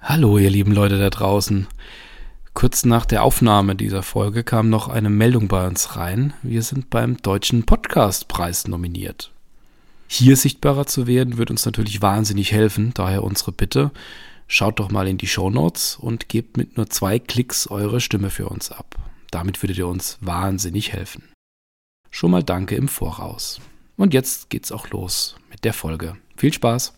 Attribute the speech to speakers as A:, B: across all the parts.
A: Hallo, ihr lieben Leute da draußen. Kurz nach der Aufnahme dieser Folge kam noch eine Meldung bei uns rein. Wir sind beim Deutschen Podcastpreis nominiert. Hier sichtbarer zu werden, wird uns natürlich wahnsinnig helfen. Daher unsere Bitte, schaut doch mal in die Show Notes und gebt mit nur zwei Klicks eure Stimme für uns ab. Damit würdet ihr uns wahnsinnig helfen. Schon mal danke im Voraus. Und jetzt geht's auch los mit der Folge. Viel Spaß!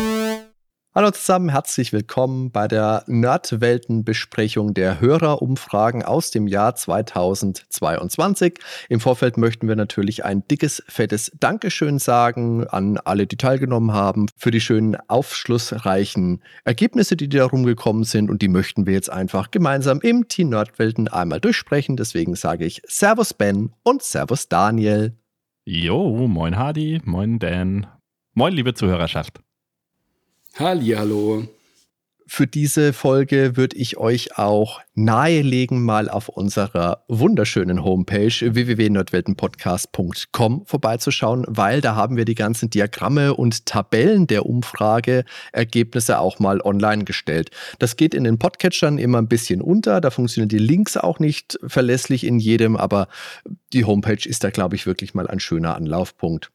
B: Hallo zusammen, herzlich willkommen bei der Nerdwelten-Besprechung der Hörerumfragen aus dem Jahr 2022. Im Vorfeld möchten wir natürlich ein dickes, fettes Dankeschön sagen an alle, die teilgenommen haben, für die schönen, aufschlussreichen Ergebnisse, die da rumgekommen sind. Und die möchten wir jetzt einfach gemeinsam im Team Nerdwelten einmal durchsprechen. Deswegen sage ich Servus Ben und Servus Daniel.
C: Jo, moin Hardy, moin Dan, moin liebe Zuhörerschaft.
A: Hallihallo.
B: Für diese Folge würde ich euch auch nahelegen, mal auf unserer wunderschönen Homepage www.nordweltenpodcast.com vorbeizuschauen, weil da haben wir die ganzen Diagramme und Tabellen der Umfrageergebnisse auch mal online gestellt. Das geht in den Podcatchern immer ein bisschen unter, da funktionieren die Links auch nicht verlässlich in jedem, aber die Homepage ist da, glaube ich, wirklich mal ein schöner Anlaufpunkt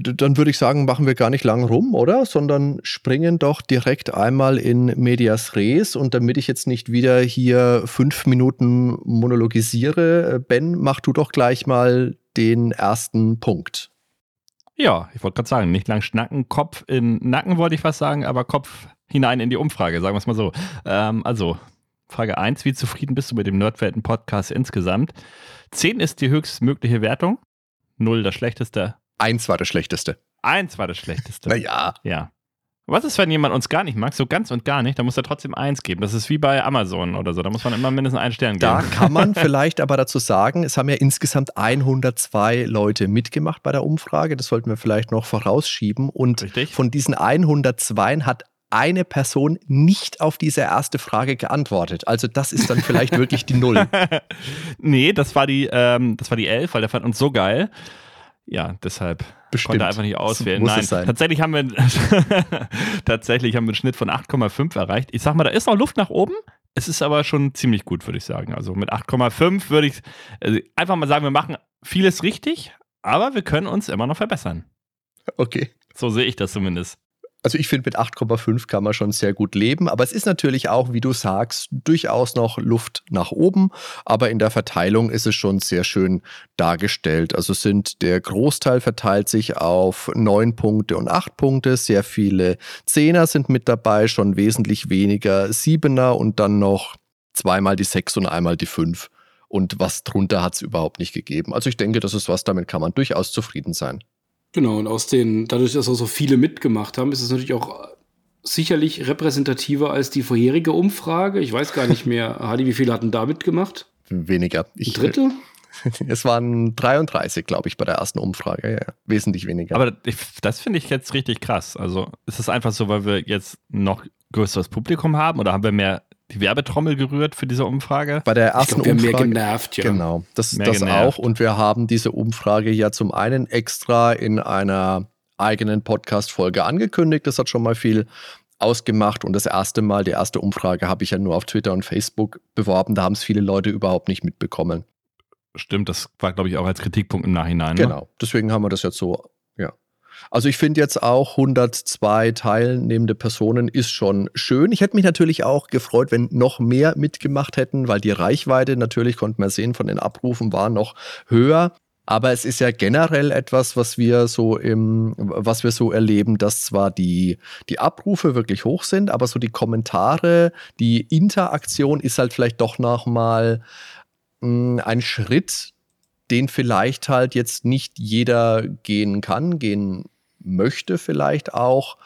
B: dann würde ich sagen, machen wir gar nicht lang rum, oder? Sondern springen doch direkt einmal in Medias Res. Und damit ich jetzt nicht wieder hier fünf Minuten monologisiere, äh, Ben, mach du doch gleich mal den ersten Punkt.
C: Ja, ich wollte gerade sagen, nicht lang schnacken, Kopf in Nacken wollte ich was sagen, aber Kopf hinein in die Umfrage, sagen wir es mal so. Ähm, also, Frage 1, wie zufrieden bist du mit dem Nerdwelten-Podcast insgesamt? 10 ist die höchstmögliche Wertung, 0 das schlechteste,
B: Eins war das Schlechteste.
C: Eins war das Schlechteste.
B: Naja.
C: Ja. Was ist, wenn jemand uns gar nicht mag, so ganz und gar nicht, da muss er trotzdem eins geben. Das ist wie bei Amazon oder so, da muss man immer mindestens einen Stern geben.
B: Da kann man vielleicht aber dazu sagen, es haben ja insgesamt 102 Leute mitgemacht bei der Umfrage, das sollten wir vielleicht noch vorausschieben. Und Richtig. von diesen 102 hat eine Person nicht auf diese erste Frage geantwortet. Also das ist dann vielleicht wirklich die Null.
C: nee, das war die, ähm, das war die 11, weil der fand uns so geil ja, deshalb Bestimmt. konnte er einfach nicht auswählen. Nein, tatsächlich haben wir tatsächlich haben wir einen Schnitt von 8,5 erreicht. Ich sag mal, da ist noch Luft nach oben. Es ist aber schon ziemlich gut, würde ich sagen. Also mit 8,5 würde ich also einfach mal sagen, wir machen vieles richtig, aber wir können uns immer noch verbessern.
B: Okay.
C: So sehe ich das zumindest.
B: Also ich finde, mit 8,5 kann man schon sehr gut leben. Aber es ist natürlich auch, wie du sagst, durchaus noch Luft nach oben. Aber in der Verteilung ist es schon sehr schön dargestellt. Also sind der Großteil verteilt sich auf neun Punkte und acht Punkte. Sehr viele Zehner sind mit dabei, schon wesentlich weniger Siebener und dann noch zweimal die sechs und einmal die fünf. Und was drunter hat es überhaupt nicht gegeben. Also ich denke, das ist was, damit kann man durchaus zufrieden sein.
A: Genau, und aus den, dadurch, dass auch so viele mitgemacht haben, ist es natürlich auch sicherlich repräsentativer als die vorherige Umfrage. Ich weiß gar nicht mehr, Hadi, wie viele hatten da mitgemacht?
B: Weniger.
A: Ich, Ein Drittel?
B: Es waren 33, glaube ich, bei der ersten Umfrage. Ja, wesentlich weniger.
C: Aber das finde ich jetzt richtig krass. Also ist es einfach so, weil wir jetzt noch größeres Publikum haben oder haben wir mehr die Werbetrommel gerührt für diese Umfrage?
B: Bei der ersten glaub, wir
A: Umfrage. Mehr genervt,
B: ja. Genau, das, das auch. Und wir haben diese Umfrage ja zum einen extra in einer eigenen Podcast-Folge angekündigt. Das hat schon mal viel ausgemacht. Und das erste Mal, die erste Umfrage, habe ich ja nur auf Twitter und Facebook beworben. Da haben es viele Leute überhaupt nicht mitbekommen.
C: Stimmt, das war, glaube ich, auch als Kritikpunkt im Nachhinein.
B: Ne? Genau, deswegen haben wir das jetzt so also ich finde jetzt auch 102 teilnehmende Personen ist schon schön. Ich hätte mich natürlich auch gefreut, wenn noch mehr mitgemacht hätten, weil die Reichweite natürlich, konnte man sehen, von den Abrufen war noch höher. Aber es ist ja generell etwas, was wir so im, was wir so erleben, dass zwar die, die Abrufe wirklich hoch sind, aber so die Kommentare, die Interaktion ist halt vielleicht doch nochmal hm, ein Schritt, den vielleicht halt jetzt nicht jeder gehen kann, gehen möchte vielleicht auch.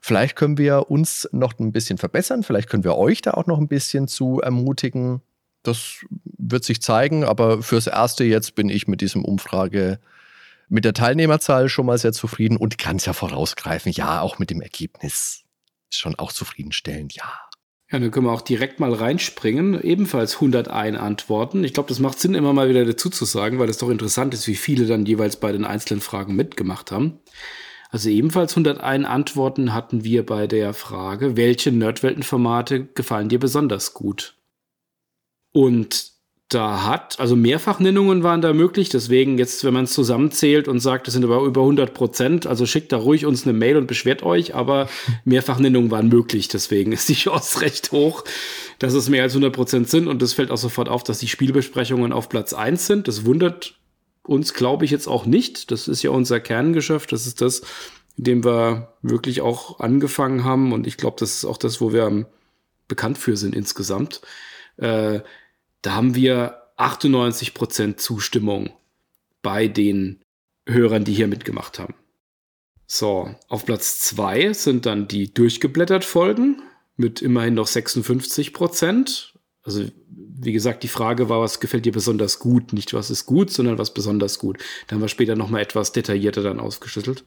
B: Vielleicht können wir uns noch ein bisschen verbessern, vielleicht können wir euch da auch noch ein bisschen zu ermutigen. Das wird sich zeigen, aber fürs Erste jetzt bin ich mit diesem Umfrage, mit der Teilnehmerzahl schon mal sehr zufrieden und kann es ja vorausgreifen, ja, auch mit dem Ergebnis. Schon auch zufriedenstellend, ja.
A: Ja, dann können wir auch direkt mal reinspringen. Ebenfalls 101 Antworten. Ich glaube, das macht Sinn, immer mal wieder dazu zu sagen, weil es doch interessant ist, wie viele dann jeweils bei den einzelnen Fragen mitgemacht haben. Also ebenfalls 101 Antworten hatten wir bei der Frage, welche Nerdwelten-Formate gefallen dir besonders gut? Und da hat, also Mehrfachnennungen waren da möglich, deswegen jetzt, wenn man es zusammenzählt und sagt, es sind aber über 100 Prozent, also schickt da ruhig uns eine Mail und beschwert euch, aber Mehrfachnennungen waren möglich, deswegen ist die Chance recht hoch, dass es mehr als 100 Prozent sind. Und es fällt auch sofort auf, dass die Spielbesprechungen auf Platz 1 sind. Das wundert uns, glaube ich, jetzt auch nicht. Das ist ja unser Kerngeschäft, das ist das, in dem wir wirklich auch angefangen haben. Und ich glaube, das ist auch das, wo wir bekannt für sind insgesamt. Äh, da haben wir 98% Zustimmung bei den Hörern, die hier mitgemacht haben. So, auf Platz 2 sind dann die durchgeblättert Folgen mit immerhin noch 56% Also, wie gesagt, die Frage war, was gefällt dir besonders gut? Nicht was ist gut, sondern was besonders gut. Da haben wir später nochmal etwas detaillierter dann ausgeschüttelt.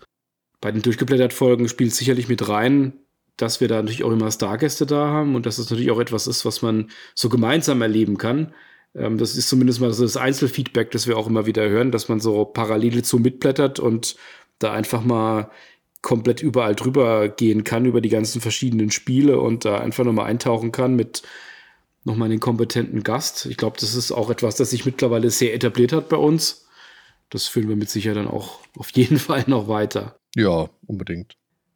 A: Bei den durchgeblättert Folgen spielt sicherlich mit rein, dass wir da natürlich auch immer Stargäste da haben und dass es natürlich auch etwas ist, was man so gemeinsam erleben kann. Ähm, das ist zumindest mal das Einzelfeedback, das wir auch immer wieder hören, dass man so parallel zu mitblättert und da einfach mal komplett überall drüber gehen kann, über die ganzen verschiedenen Spiele und da einfach nochmal eintauchen kann mit nochmal einen kompetenten Gast. Ich glaube, das ist auch etwas, das sich mittlerweile sehr etabliert hat bei uns. Das führen wir mit Sicherheit dann auch auf jeden Fall noch weiter.
B: Ja, unbedingt.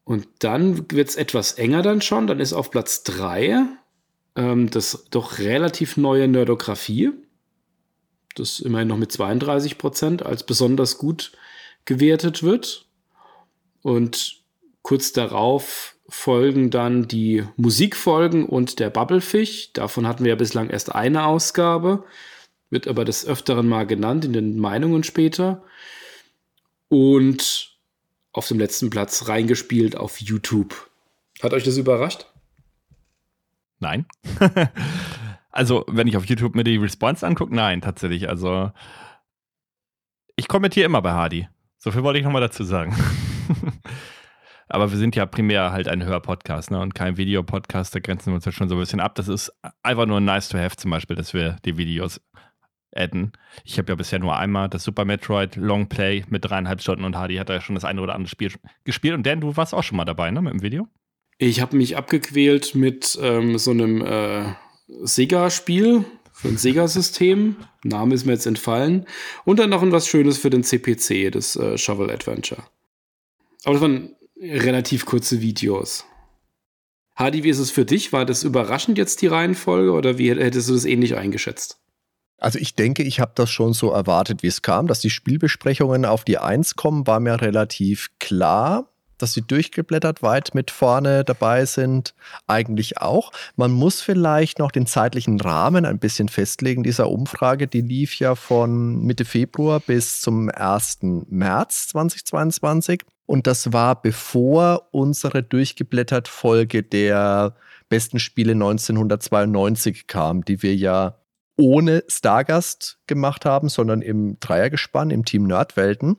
A: Und dann wird es etwas enger dann schon. Dann ist auf Platz 3 ähm, das doch relativ neue Nerdografie. Das immerhin noch mit 32 Prozent als besonders gut gewertet wird. Und kurz darauf folgen dann die Musikfolgen und der Bubblefish. Davon hatten wir ja bislang erst eine Ausgabe, wird aber des Öfteren mal genannt in den Meinungen später. Und auf dem letzten Platz reingespielt auf YouTube. Hat euch das überrascht?
C: Nein. also, wenn ich auf YouTube mir die Response angucke, nein, tatsächlich. Also, ich kommentiere immer bei Hardy. So viel wollte ich nochmal dazu sagen. Aber wir sind ja primär halt ein Hörpodcast ne? und kein Videopodcast. Da grenzen wir uns ja schon so ein bisschen ab. Das ist einfach nur nice to have, zum Beispiel, dass wir die Videos adden. Ich habe ja bisher nur einmal das Super Metroid Long Play mit dreieinhalb Stunden und Hardy hat ja schon das eine oder andere Spiel gespielt. Und Dan, du warst auch schon mal dabei, ne, mit dem Video?
A: Ich habe mich abgequält mit ähm, so einem äh, Sega-Spiel für ein Sega-System. Name ist mir jetzt entfallen. Und dann noch was Schönes für den CPC, das äh, Shovel Adventure. Aber das waren relativ kurze Videos. Hardy, wie ist es für dich? War das überraschend jetzt die Reihenfolge oder wie hättest du das ähnlich eingeschätzt?
B: Also ich denke, ich habe das schon so erwartet, wie es kam. Dass die Spielbesprechungen auf die Eins kommen, war mir relativ klar. Dass sie durchgeblättert weit mit vorne dabei sind, eigentlich auch. Man muss vielleicht noch den zeitlichen Rahmen ein bisschen festlegen dieser Umfrage. Die lief ja von Mitte Februar bis zum 1. März 2022. Und das war bevor unsere durchgeblättert Folge der besten Spiele 1992 kam, die wir ja ohne Stargast gemacht haben, sondern im Dreiergespann, im Team Nerdwelten.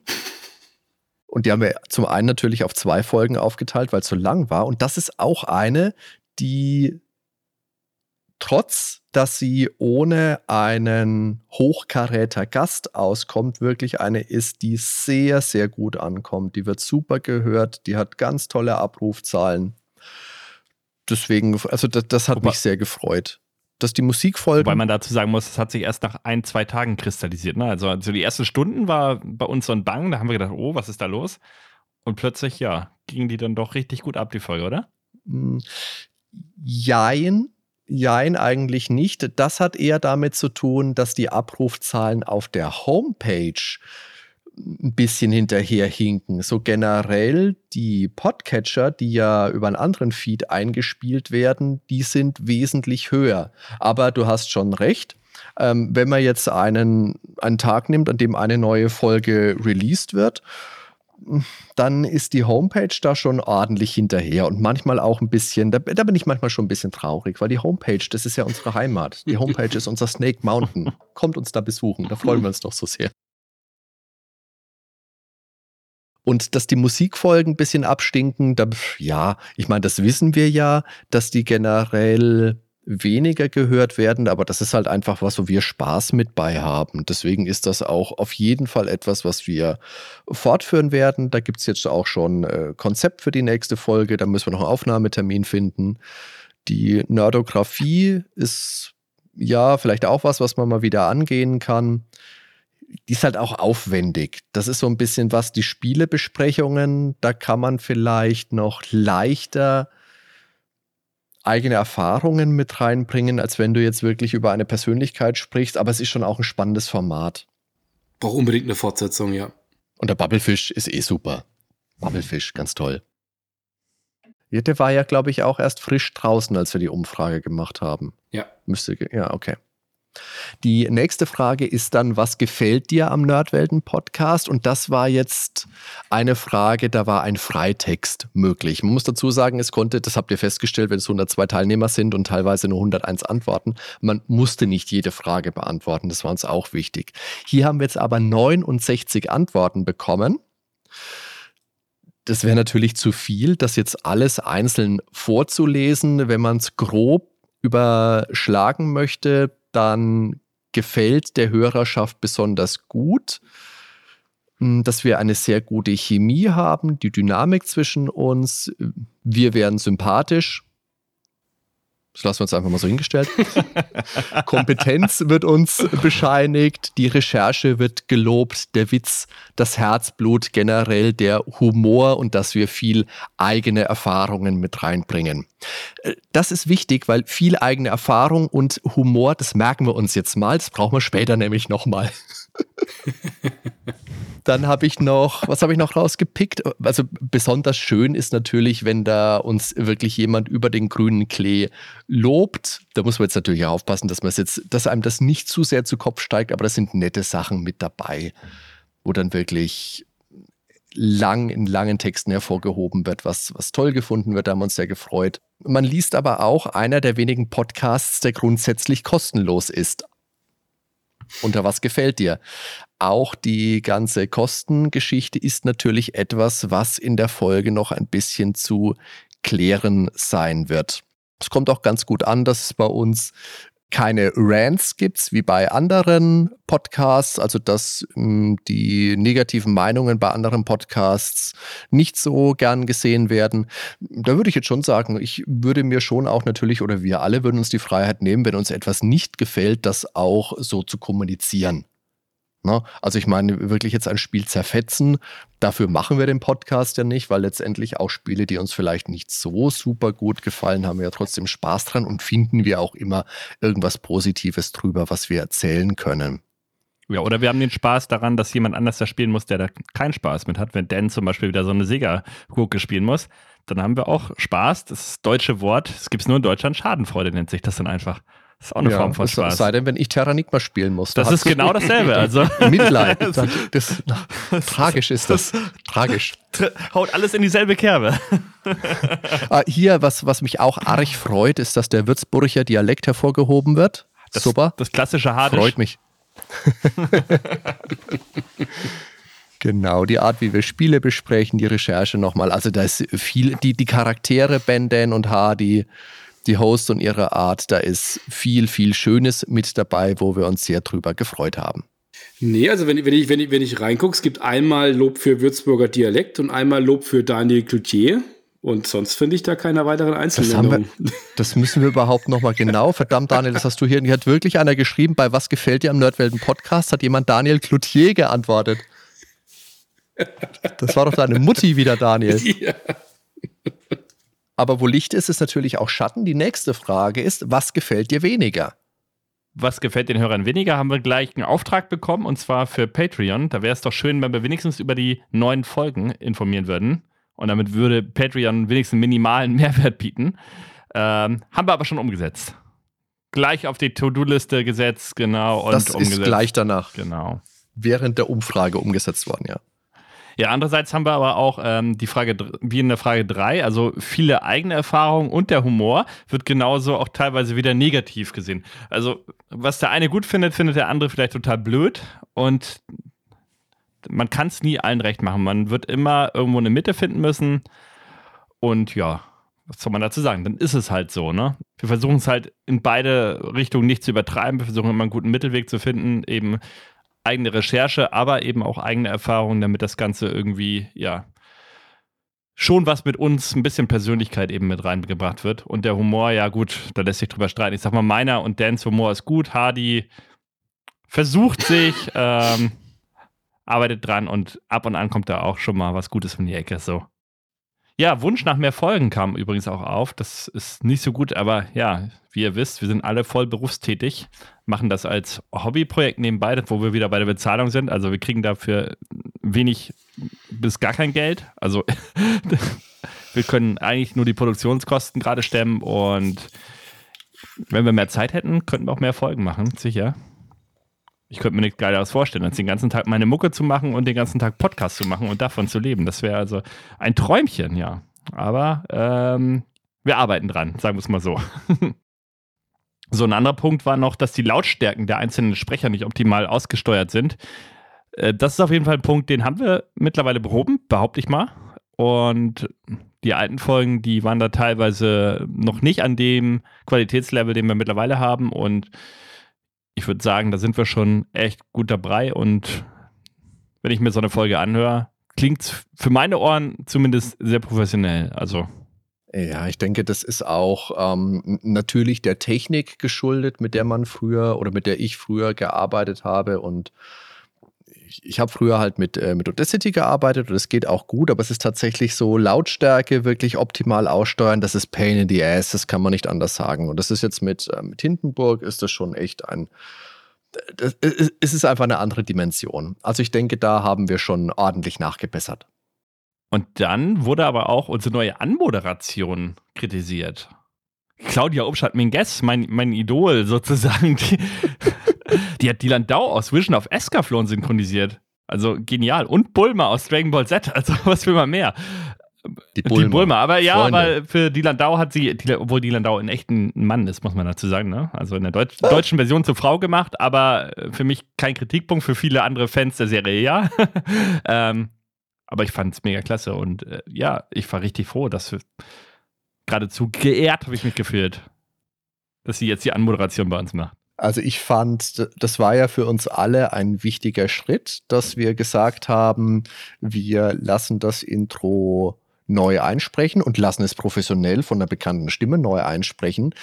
B: Und die haben wir zum einen natürlich auf zwei Folgen aufgeteilt, weil es so lang war. Und das ist auch eine, die trotz, dass sie ohne einen Hochkaräter Gast auskommt, wirklich eine ist, die sehr, sehr gut ankommt. Die wird super gehört, die hat ganz tolle Abrufzahlen. Deswegen, also das, das hat Wobei, mich sehr gefreut dass die Musikfolgen.
C: Weil man dazu sagen muss, es hat sich erst nach ein, zwei Tagen kristallisiert. Ne? Also, also die ersten Stunden war bei uns so ein Bang, da haben wir gedacht, oh, was ist da los? Und plötzlich, ja, ging die dann doch richtig gut ab, die Folge, oder? Hm,
B: jein. Jein, eigentlich nicht. Das hat eher damit zu tun, dass die Abrufzahlen auf der Homepage ein bisschen hinterherhinken. So generell die Podcatcher, die ja über einen anderen Feed eingespielt werden, die sind wesentlich höher. Aber du hast schon recht. Ähm, wenn man jetzt einen, einen Tag nimmt, an dem eine neue Folge released wird, dann ist die Homepage da schon ordentlich hinterher und manchmal auch ein bisschen, da, da, bin ich manchmal schon ein bisschen traurig, weil die Homepage, das ist ja unsere Heimat. Die Homepage ist unser Snake Mountain. Kommt uns da besuchen, da freuen wir uns doch so sehr. Und dass die Musikfolgen ein bisschen abstinken, da, ja, ich meine, das wissen wir ja, dass die generell weniger gehört werden, aber das ist halt einfach was, wo wir Spaß mit bei haben. Deswegen ist das auch auf jeden Fall etwas, was wir fortführen werden. Da gibt es jetzt auch schon äh, Konzept für die nächste Folge, da müssen wir noch einen Aufnahmetermin finden. Die Nerdografie ist ja vielleicht auch was, was man mal wieder angehen kann. Die ist halt auch aufwendig. Das ist so ein bisschen was, die Spielebesprechungen, da kann man vielleicht noch leichter eigene Erfahrungen mit reinbringen, als wenn du jetzt wirklich über eine Persönlichkeit sprichst, aber es ist schon auch ein spannendes Format.
A: Braucht unbedingt eine Fortsetzung, ja.
B: Und der Bubblefish ist eh super. Bubblefish, ganz toll. Ja, der war ja, glaube ich, auch erst frisch draußen, als wir die Umfrage gemacht haben.
A: Ja.
B: Müsste, ja, okay. Die nächste Frage ist dann, was gefällt dir am Nerdwelten-Podcast? Und das war jetzt eine Frage, da war ein Freitext möglich. Man muss dazu sagen, es konnte, das habt ihr festgestellt, wenn es 102 Teilnehmer sind und teilweise nur 101 Antworten, man musste nicht jede Frage beantworten. Das war uns auch wichtig. Hier haben wir jetzt aber 69 Antworten bekommen. Das wäre natürlich zu viel, das jetzt alles einzeln vorzulesen. Wenn man es grob überschlagen möchte, dann gefällt der Hörerschaft besonders gut, hm, dass wir eine sehr gute Chemie haben, die Dynamik zwischen uns, wir werden sympathisch, das lassen wir uns einfach mal so hingestellt. Kompetenz wird uns bescheinigt, die Recherche wird gelobt, der Witz, das Herzblut generell, der Humor und dass wir viel eigene Erfahrungen mit reinbringen. Äh, das ist wichtig, weil viel eigene Erfahrung und Humor, das merken wir uns jetzt mal, das brauchen wir später nämlich nochmal. Dann habe ich noch, was habe ich noch rausgepickt? Also besonders schön ist natürlich, wenn da uns wirklich jemand über den grünen Klee lobt. Da muss man jetzt natürlich aufpassen, dass man jetzt, dass einem das nicht zu sehr zu Kopf steigt, aber da sind nette Sachen mit dabei, wo dann wirklich lang in langen Texten hervorgehoben wird, was, was toll gefunden wird. Da haben wir uns sehr gefreut. Man liest aber auch einer der wenigen Podcasts, der grundsätzlich kostenlos ist. Unter was gefällt dir? Auch die ganze Kostengeschichte ist natürlich etwas, was in der Folge noch ein bisschen zu klären sein wird. Es kommt auch ganz gut an, dass es bei uns keine Rants gibt, wie bei anderen Podcasts, also dass mh, hm, die negativen Meinungen bei anderen Podcasts nicht so gern gesehen werden. Da würde ich jetzt schon sagen, ich würde mir schon auch natürlich oder wir alle würden uns die Freiheit nehmen, wenn uns etwas nicht gefällt, das auch so zu kommunizieren. Ne? Also ich meine, wirklich jetzt ein Spiel zerfetzen, dafür machen wir den Podcast ja nicht, weil letztendlich auch Spiele, die uns vielleicht nicht so super gut gefallen, haben wir ja trotzdem Spaß dran und finden wir auch immer irgendwas Positives drüber, was wir erzählen können.
C: Ja, oder wir haben den Spaß daran, dass jemand anders da spielen muss, der da keinen Spaß mit hat. Wenn Dan zum Beispiel wieder so eine Sega-Gurke spielen muss, dann haben wir auch Spaß. Das deutsche Wort, es gibt es nur in Deutschland, Schadenfreude nennt sich das dann einfach. Das ist auch eine ja, Form von Spaß.
B: Sei denn, wenn ich Terranigma spielen muss.
C: Das ist genau dasselbe. Also.
B: Mitleid. Das, das, das, tragisch ist das. Tragisch.
C: Haut alles in dieselbe Kerbe.
B: Ah, hier, was, was mich auch arg freut, ist, dass der Würzburger Dialekt hervorgehoben wird. Super.
C: Das klassische Hadisch.
B: Freut mich. Genau, die Art, wie wir Spiele besprechen, die Recherche nochmal. Also da ist viel, die, die Charaktere, Ben, Dan und Hardy, die Hosts und ihre Art, da ist viel, viel Schönes mit dabei, wo wir uns sehr drüber gefreut haben.
A: Nee, also wenn, wenn ich, wenn ich, wenn ich reingucke, es gibt einmal Lob für Würzburger Dialekt und einmal Lob für Daniel Cloutier. Und sonst finde ich da keine weiteren Einzelnennungen.
B: Das, das müssen wir überhaupt nochmal genau. Verdammt, Daniel, das hast du hier. Hier hat wirklich einer geschrieben, bei was gefällt dir am Nerdwelten Podcast? Hat jemand Daniel Cloutier geantwortet. Das war doch deine Mutti wieder, Daniel. Ja. Aber wo Licht ist, ist natürlich auch Schatten. Die nächste Frage ist, was gefällt dir weniger?
C: Was gefällt den Hörern weniger? Haben wir gleich einen Auftrag bekommen und zwar für Patreon. Da wäre es doch schön, wenn wir wenigstens über die neuen Folgen informieren würden. Und damit würde Patreon wenigstens einen minimalen Mehrwert bieten. Ähm, haben wir aber schon umgesetzt. Gleich auf die To-Do-Liste gesetzt, genau.
B: Und das umgesetzt. ist gleich danach.
C: Genau.
B: Während der Umfrage umgesetzt worden, ja.
C: Ja, andererseits haben wir aber auch ähm, die Frage, wie in der Frage 3, also viele eigene Erfahrungen und der Humor wird genauso auch teilweise wieder negativ gesehen. Also, was der eine gut findet, findet der andere vielleicht total blöd und man kann es nie allen recht machen. Man wird immer irgendwo eine Mitte finden müssen und ja, was soll man dazu sagen? Dann ist es halt so, ne? Wir versuchen es halt in beide Richtungen nicht zu übertreiben. Wir versuchen immer einen guten Mittelweg zu finden, eben eigene Recherche, aber eben auch eigene Erfahrungen, damit das Ganze irgendwie, ja, schon was mit uns, ein bisschen Persönlichkeit eben mit reingebracht wird. Und der Humor, ja gut, da lässt sich drüber streiten. Ich sag mal, meiner und Dans Humor ist gut. Hardy versucht sich, ähm, arbeitet dran und ab und an kommt da auch schon mal was Gutes von die Ecke. So. Ja, Wunsch nach mehr Folgen kam übrigens auch auf. Das ist nicht so gut, aber ja, wie ihr wisst, wir sind alle voll berufstätig, machen das als Hobbyprojekt nebenbei, wo wir wieder bei der Bezahlung sind. Also wir kriegen dafür wenig bis gar kein Geld. Also wir können eigentlich nur die Produktionskosten gerade stemmen und wenn wir mehr Zeit hätten, könnten wir auch mehr Folgen machen, sicher. Ich könnte mir nichts Geileres vorstellen, als den ganzen Tag meine Mucke zu machen und den ganzen Tag Podcast zu machen und davon zu leben. Das wäre also ein Träumchen, ja. Aber ähm, wir arbeiten dran, sagen wir es mal so. so ein anderer Punkt war noch, dass die Lautstärken der einzelnen Sprecher nicht optimal ausgesteuert sind. Äh, das ist auf jeden Fall ein Punkt, den haben wir mittlerweile behoben, behaupte ich mal. Und die alten Folgen, die waren da teilweise noch nicht an dem Qualitätslevel, den wir mittlerweile haben. Und ich würde sagen, da sind wir schon echt gut dabei und wenn ich mir so eine Folge anhöre, klingt es für meine Ohren zumindest sehr professionell. Also.
B: Ja, ich denke, das ist auch ähm, natürlich der Technik geschuldet, mit der man früher oder mit der ich früher gearbeitet habe und ich, habe früher halt mit, äh, mit Audacity gearbeitet und es geht auch gut, aber es ist tatsächlich so Lautstärke wirklich optimal aussteuern, das ist Pain in the Ass, das kann man nicht anders sagen. Und das ist jetzt mit, äh, mit Hindenburg, ist das schon echt ein, das, es ist einfach eine andere Dimension. Also ich denke, da haben wir schon ordentlich nachgebessert.
C: Und dann wurde aber auch unsere neue Anmoderation kritisiert. Claudia Obstadt-Minguez, mein, mein Idol sozusagen, die, die hat Dylan Dau aus Vision of Escaflowne synchronisiert. Also genial. Und Bulma aus Dragon Ball Z. Also was will man mehr? Die Bulma. Die Bulma. Aber ja, Freunde. aber für Dylan Dau hat sie, obwohl Dylan Dau ein echter Mann ist, muss man dazu sagen, ne? Also in der Deutsch, oh. deutschen Version zur Frau gemacht, aber für mich kein Kritikpunkt, für viele andere Fans der Serie ja. ähm, aber ich fand es mega klasse und äh, ja, ich war richtig froh, dass geradezu geehrt habe ich mich gefühlt, dass sie jetzt die Anmoderation bei uns macht.
B: Also ich fand, das war ja für uns alle ein wichtiger Schritt, dass wir gesagt haben, wir lassen das Intro neu einsprechen und lassen es professionell von einer bekannten Stimme neu einsprechen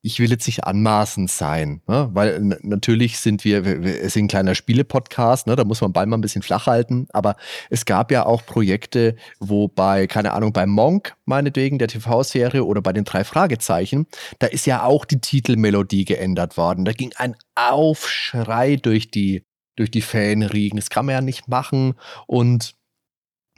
B: ich will jetzt nicht anmaßend sein, ne? weil natürlich sind wir, wir sind ein kleiner Spiele-Podcast, ne? da muss man bald mal ein bisschen flach halten, aber es gab ja auch Projekte, wo bei, keine Ahnung, bei Monk, meinetwegen, der TV-Serie oder bei den drei Fragezeichen, da ist ja auch die Titelmelodie geändert worden. Da ging ein Aufschrei durch die, durch die Fanriegen. Das kann man ja nicht machen und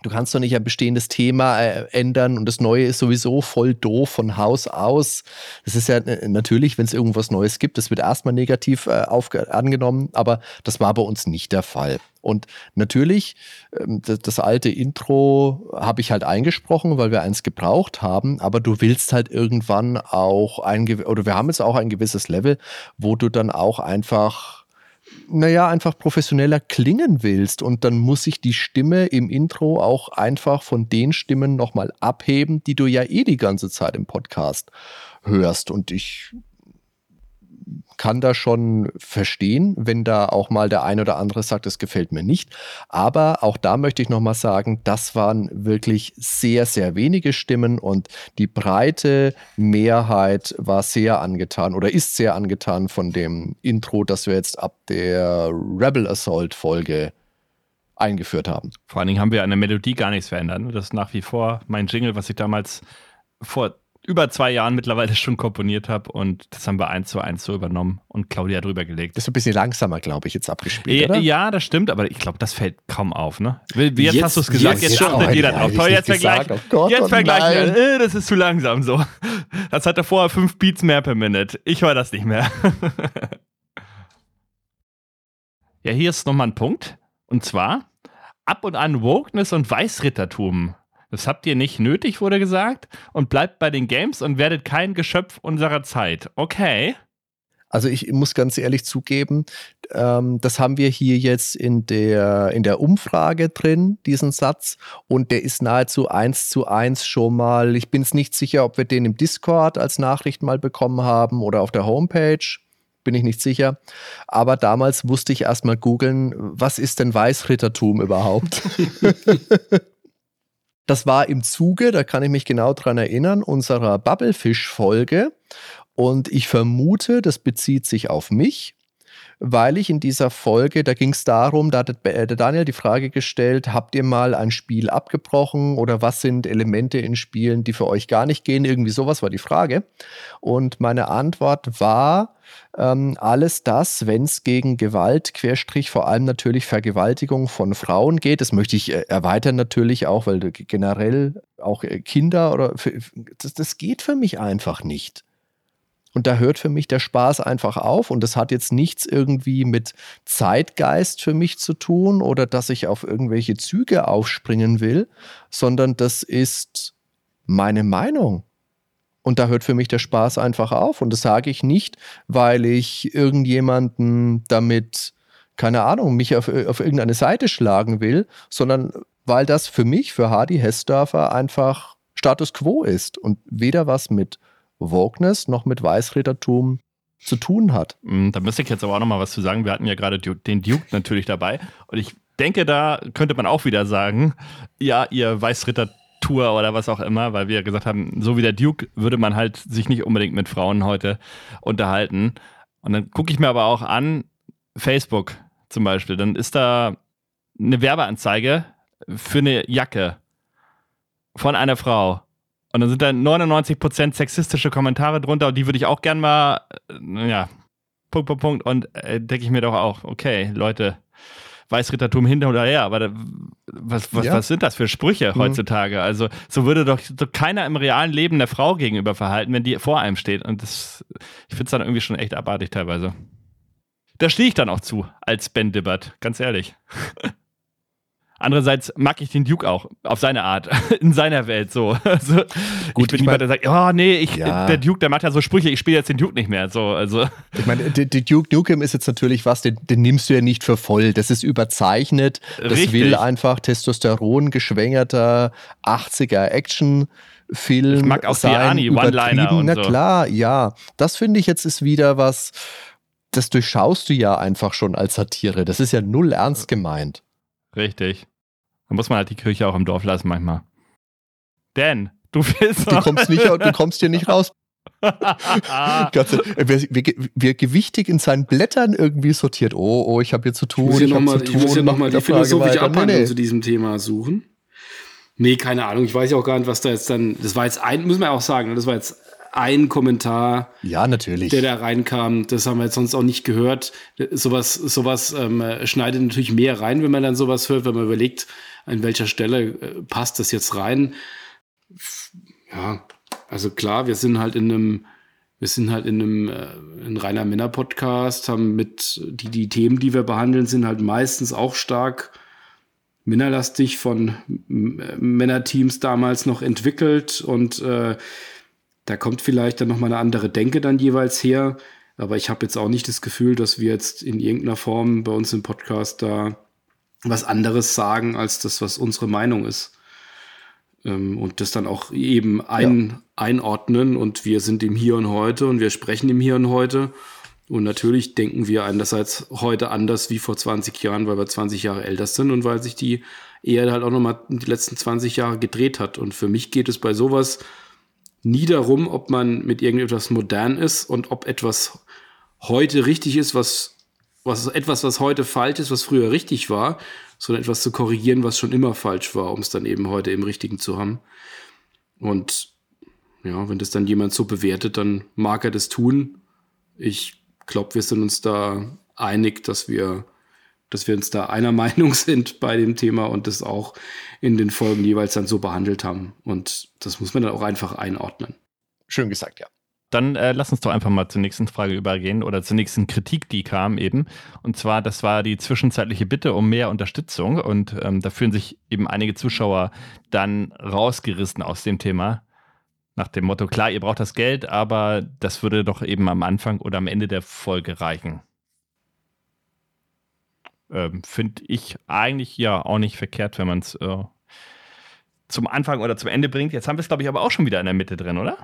B: Du kannst doch nicht ein bestehendes Thema äh, ändern und das Neue ist sowieso voll doof von Haus aus. Das ist ja äh, natürlich, wenn es irgendwas Neues gibt, das wird erstmal negativ äh, angenommen, aber das war bei uns nicht der Fall. Und natürlich, ähm, das, das, alte Intro habe ich halt eingesprochen, weil wir eins gebraucht haben, aber du willst halt irgendwann auch ein, oder wir haben jetzt auch ein gewisses Level, wo du dann auch einfach naja, einfach professioneller klingen willst. Und dann muss sich die Stimme im Intro auch einfach von den Stimmen nochmal abheben, die du ja eh die ganze Zeit im Podcast hörst. Und ich kann da schon verstehen, wenn da auch mal der ein oder andere sagt, das gefällt mir nicht. Aber auch da möchte ich nochmal sagen, das waren wirklich sehr, sehr wenige Stimmen und die breite Mehrheit war sehr angetan oder ist sehr angetan von dem Intro, das wir jetzt ab der Rebel Assault Folge eingeführt haben.
C: Vor allen Dingen haben wir an der Melodie gar nichts verändert. Das ist nach wie vor mein Jingle, was ich damals vor über zwei Jahren mittlerweile schon komponiert habe und das haben wir eins zu eins so übernommen und Claudia drüber gelegt.
B: Das ist ein bisschen langsamer, glaube ich, jetzt abgespielt,
C: äh, oder? Ja, das stimmt, aber ich glaube, das fällt kaum auf, ne? Jetzt, jetzt hast du es gesagt, jetzt, jetzt achtet jeder drauf. Toll, jetzt vergleichen. Oh jetzt vergleichen wir. Äh, das ist zu langsam so. Das hatte vorher fünf Beats mehr per Minute. Ich höre das nicht mehr. ja, hier ist nochmal ein Punkt. Und zwar ab und an Wokeness und Weißrittertum. Das habt ihr nicht nötig, wurde gesagt, und bleibt bei den Games und werdet kein Geschöpf unserer Zeit. Okay.
B: Also ich muss ganz ehrlich zugeben, ähm, das haben wir hier jetzt in der, in der Umfrage drin, diesen Satz. Und der ist nahezu eins zu eins schon mal. Ich bin es nicht sicher, ob wir den im Discord als Nachricht mal bekommen haben oder auf der Homepage. Bin ich nicht sicher. Aber damals musste ich erst mal googeln, was ist denn Weißrittertum überhaupt? das war im Zuge, da kann ich mich genau dran erinnern, unserer Bubblefish-Folge. Und ich vermute, das bezieht sich auf mich, weil ich in dieser Folge, da ging es darum, da hat der Daniel die Frage gestellt, habt ihr mal ein Spiel abgebrochen oder was sind Elemente in Spielen, die für euch gar nicht gehen? Irgendwie sowas war die Frage. Und meine Antwort war, ähm, alles das, wenn es gegen Gewalt, Querstrich, vor allem natürlich Vergewaltigung von Frauen geht, das möchte ich äh, erweitern natürlich auch, weil generell auch äh, Kinder oder das, das geht für mich einfach nicht. Und da hört für mich der Spaß einfach auf. Und das hat jetzt nichts irgendwie mit Zeitgeist für mich zu tun oder dass ich auf irgendwelche Züge aufspringen will, sondern das ist meine Meinung. Und da hört für mich der Spaß einfach auf. Und das sage ich nicht, weil ich irgendjemanden damit, keine Ahnung, mich auf, auf irgendeine Seite schlagen will, sondern weil das für mich, für Hardy Hessdörfer einfach Status quo ist und weder was mit Wokeness noch mit Weißrätertum zu tun hat.
C: Mm, da müsste ich jetzt aber auch noch mal was zu sagen. Wir hatten ja gerade den Duke natürlich dabei und ich denke, da könnte man auch wieder sagen, ja, ihr Weißritter Tour oder was auch immer, weil wir gesagt haben, so wie der Duke würde man halt sich nicht unbedingt mit Frauen heute unterhalten. Und dann gucke ich mir aber auch an, Facebook zum Beispiel, dann ist da eine Werbeanzeige für eine Jacke von einer Frau. Und dann sind da 99% sexistische Kommentare drunter und die würde ich auch gern mal, äh, ja, Punkt, Punkt, Punkt. Und äh, denke ich mir doch auch, okay, Leute, Weißrittertum hinter oder her, aber da, was, was, ja. was sind das für Sprüche mhm. heutzutage? Also, so würde doch so keiner im realen Leben der Frau gegenüber verhalten, wenn die vor einem steht. Und das, ich finde es dann irgendwie schon echt abartig teilweise. Da stehe ich dann auch zu, als Ben Dibbert, ganz ehrlich. Andererseits mag ich den Duke auch auf seine Art, in seiner Welt so. Also, Gut, ich bin ich niemand, der sagt, oh nee, ich, ja. der Duke, der macht ja so Sprüche, ich spiele jetzt den Duke nicht mehr. So, also.
B: Ich meine, der, Duke Nukem ist jetzt natürlich was, den, den, nimmst du ja nicht für voll. Das ist überzeichnet. Das Richtig. will einfach Testosteron geschwängerter 80er Action. Film ich
C: mag auch sein, die Ani, One-Liner und
B: Na so. klar, ja. Das finde ich jetzt ist wieder was, das durchschaust du ja einfach schon als Satire. Das ist ja null ernst gemeint.
C: Richtig. Da muss man halt die Kirche auch im Dorf lassen manchmal. Denn du willst.
B: Du kommst, nicht, du kommst hier nicht raus. Ganze, wer, wer, gewichtig in seinen Blättern irgendwie sortiert, oh, oh, ich habe hier zu tun. Ich muss hier
A: nochmal noch mal, noch die philosophische Abhandlung nee, zu diesem Thema suchen. Nee, keine Ahnung. Ich weiß ja auch gar nicht, was da jetzt dann. Das war jetzt ein, muss man auch sagen, ne, das war jetzt ein Kommentar,
B: ja, natürlich.
A: der da reinkam. Das haben wir jetzt sonst auch nicht gehört. Sowas, sowas ähm, schneidet natürlich mehr rein, wenn man dann sowas hört, wenn man überlegt, an welcher Stelle äh, passt das jetzt rein. Ja, also klar, wir sind halt in einem, wir sind halt in einem äh, ein reiner Männer-Podcast, haben mit die, die Themen, die wir behandeln, sind halt meistens auch stark männerlastig von Männerteams damals noch entwickelt und äh, da kommt vielleicht dann nochmal eine andere Denke dann jeweils her. Aber ich habe jetzt auch nicht das Gefühl, dass wir jetzt in irgendeiner Form bei uns im Podcast da was anderes sagen als das, was unsere Meinung ist. Ähm, und das dann auch eben ein, ja. einordnen. Und wir sind im Hier und Heute und wir sprechen im Hier und Heute. Und natürlich denken wir einerseits heute anders wie vor 20 Jahren, weil wir 20 Jahre älter sind und weil sich die Ehe halt auch nochmal die letzten 20 Jahre gedreht hat. Und für mich geht es bei sowas nie darum, ob man mit irgendetwas modern ist und ob etwas heute richtig ist, was, was etwas, was heute falsch ist, was früher richtig war, sondern etwas zu korrigieren, was schon immer falsch war, um es dann eben heute im Richtigen zu haben. Und ja, wenn das dann jemand so bewertet, dann mag er das tun. Ich glaube, wir sind uns da einig, dass wir, dass wir uns da einer Meinung sind bei dem Thema und das auch in den Folgen jeweils dann so behandelt haben. Und das muss man dann auch einfach einordnen.
B: Schön gesagt, ja.
C: Dann äh, lass uns doch einfach mal zur nächsten Frage übergehen oder zur nächsten Kritik, die kam eben. Und zwar, das war die zwischenzeitliche Bitte um mehr Unterstützung. Und ähm, da fühlen sich eben einige Zuschauer dann rausgerissen aus dem Thema. Nach dem Motto, klar, ihr braucht das Geld, aber das würde doch eben am Anfang oder am Ende der Folge reichen. Ähm, Finde ich eigentlich ja auch nicht verkehrt, wenn man es äh, zum Anfang oder zum Ende bringt. Jetzt haben wir es, glaube ich, aber auch schon wieder in der Mitte drin, oder?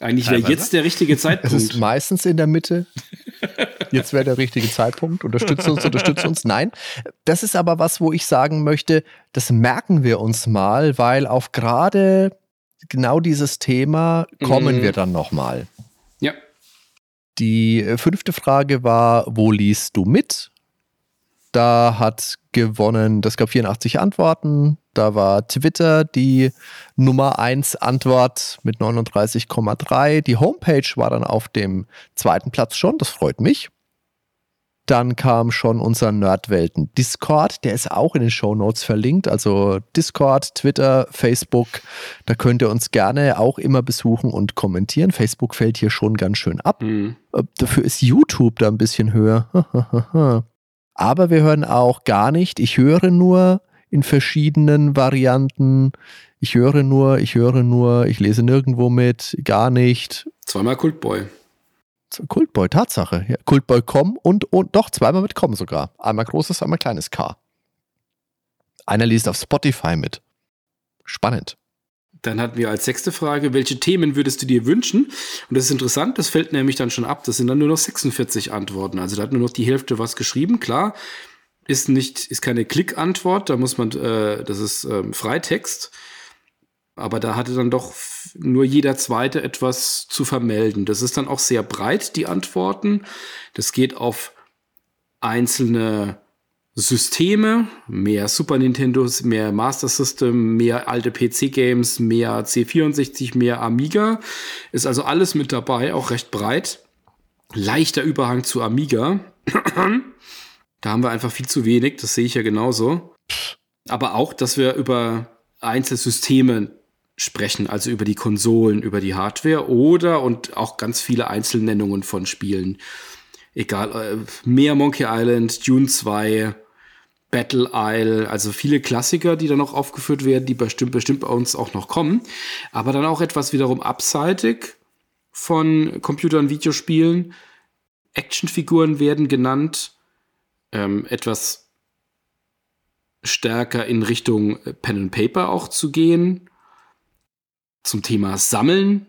A: Eigentlich wäre jetzt der richtige Zeitpunkt.
B: Es ist meistens in der Mitte. Jetzt wäre der richtige Zeitpunkt. Unterstütze uns, unterstütze uns. Nein. Das ist aber was, wo ich sagen möchte, das merken wir uns mal, weil auf gerade genau dieses Thema kommen mhm. wir dann nochmal.
A: Ja.
B: Die äh, fünfte Frage war, wo liest du mit? Da hat gewonnen, das gab 84 Antworten. Da war Twitter die Nummer 1 Antwort mit 39,3. Die Homepage war dann auf dem zweiten Platz schon, das freut mich. Dann kam schon unser Nerdwelten Discord, der ist auch in den Show Notes verlinkt. Also Discord, Twitter, Facebook, da könnt ihr uns gerne auch immer besuchen und kommentieren. Facebook fällt hier schon ganz schön ab. Mhm. Äh, dafür ist YouTube da ein bisschen höher. Aber wir hören auch gar nicht. Ich höre nur in verschiedenen Varianten. Ich höre nur, ich höre nur, ich lese nirgendwo mit, gar nicht.
A: Zweimal Kultboy.
B: Kultboy, Tatsache. Ja, Kultboy.com und, und doch zweimal mit Com sogar. Einmal großes, einmal kleines K. Einer liest auf Spotify mit. Spannend.
A: Dann hatten wir als sechste Frage, welche Themen würdest du dir wünschen? Und das ist interessant, das fällt nämlich dann schon ab. Das sind dann nur noch 46 Antworten. Also da hat nur noch die Hälfte was geschrieben. Klar, ist nicht, ist keine Klickantwort, da muss man, äh, das ist ähm, Freitext. Aber da hatte dann doch nur jeder Zweite etwas zu vermelden. Das ist dann auch sehr breit, die Antworten. Das geht auf einzelne Systeme, mehr Super Nintendos, mehr Master System, mehr alte PC-Games, mehr C64, mehr Amiga. Ist also alles mit dabei, auch recht breit. Leichter Überhang zu Amiga. Da haben wir einfach viel zu wenig, das sehe ich ja genauso. Aber auch, dass wir über Einzelsysteme sprechen, also über die Konsolen, über die Hardware oder und auch ganz viele Einzelnennungen von Spielen. Egal, äh, mehr Monkey Island, Dune 2, Battle Isle, also viele Klassiker, die dann noch aufgeführt werden, die bestimmt, bestimmt bei uns auch noch kommen. Aber dann auch etwas wiederum abseitig von Computern, Videospielen. Actionfiguren werden genannt. Ähm, etwas stärker in Richtung Pen and Paper auch zu gehen zum Thema Sammeln,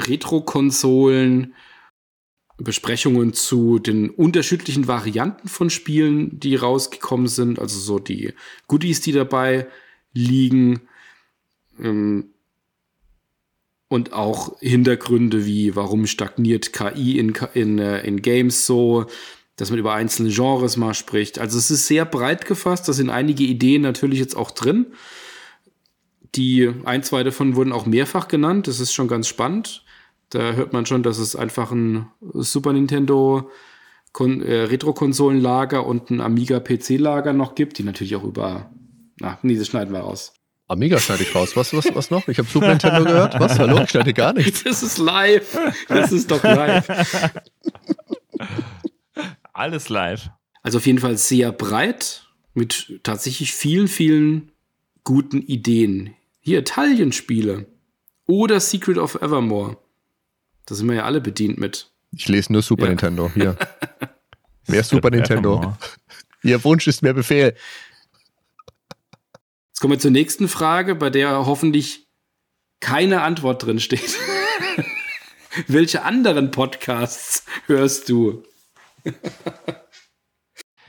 A: Retro-Konsolen, Besprechungen zu den unterschiedlichen Varianten von Spielen, die rausgekommen sind, also so die Goodies, die dabei liegen. Ähm, und auch Hintergründe wie, warum stagniert KI in, in, äh, in Games so, dass man über einzelne Genres mal spricht. Also es ist sehr breit gefasst, da sind einige Ideen natürlich jetzt auch drin. Die ein, zwei davon wurden auch mehrfach genannt. Das ist schon ganz spannend. Da hört man schon, dass es einfach ein Super Nintendo äh, Retro-Konsolenlager und ein Amiga-PC-Lager noch gibt, die natürlich auch über. Ach, nee, das schneiden wir raus.
B: Amiga schneide ich raus. Was, was, was noch? Ich habe Super Nintendo gehört. Was? Hallo? Ich schneide gar nichts.
A: Das ist live. Das ist doch live.
C: Alles live.
A: Also auf jeden Fall sehr breit mit tatsächlich vielen, vielen guten Ideen. Hier, Italien-Spiele. Oder Secret of Evermore. Da sind wir ja alle bedient mit.
B: Ich lese nur Super ja. Nintendo. Hier. mehr Super Nintendo. Ihr Wunsch ist mehr Befehl.
A: Jetzt kommen wir zur nächsten Frage, bei der hoffentlich keine Antwort drin steht. Welche anderen Podcasts hörst du?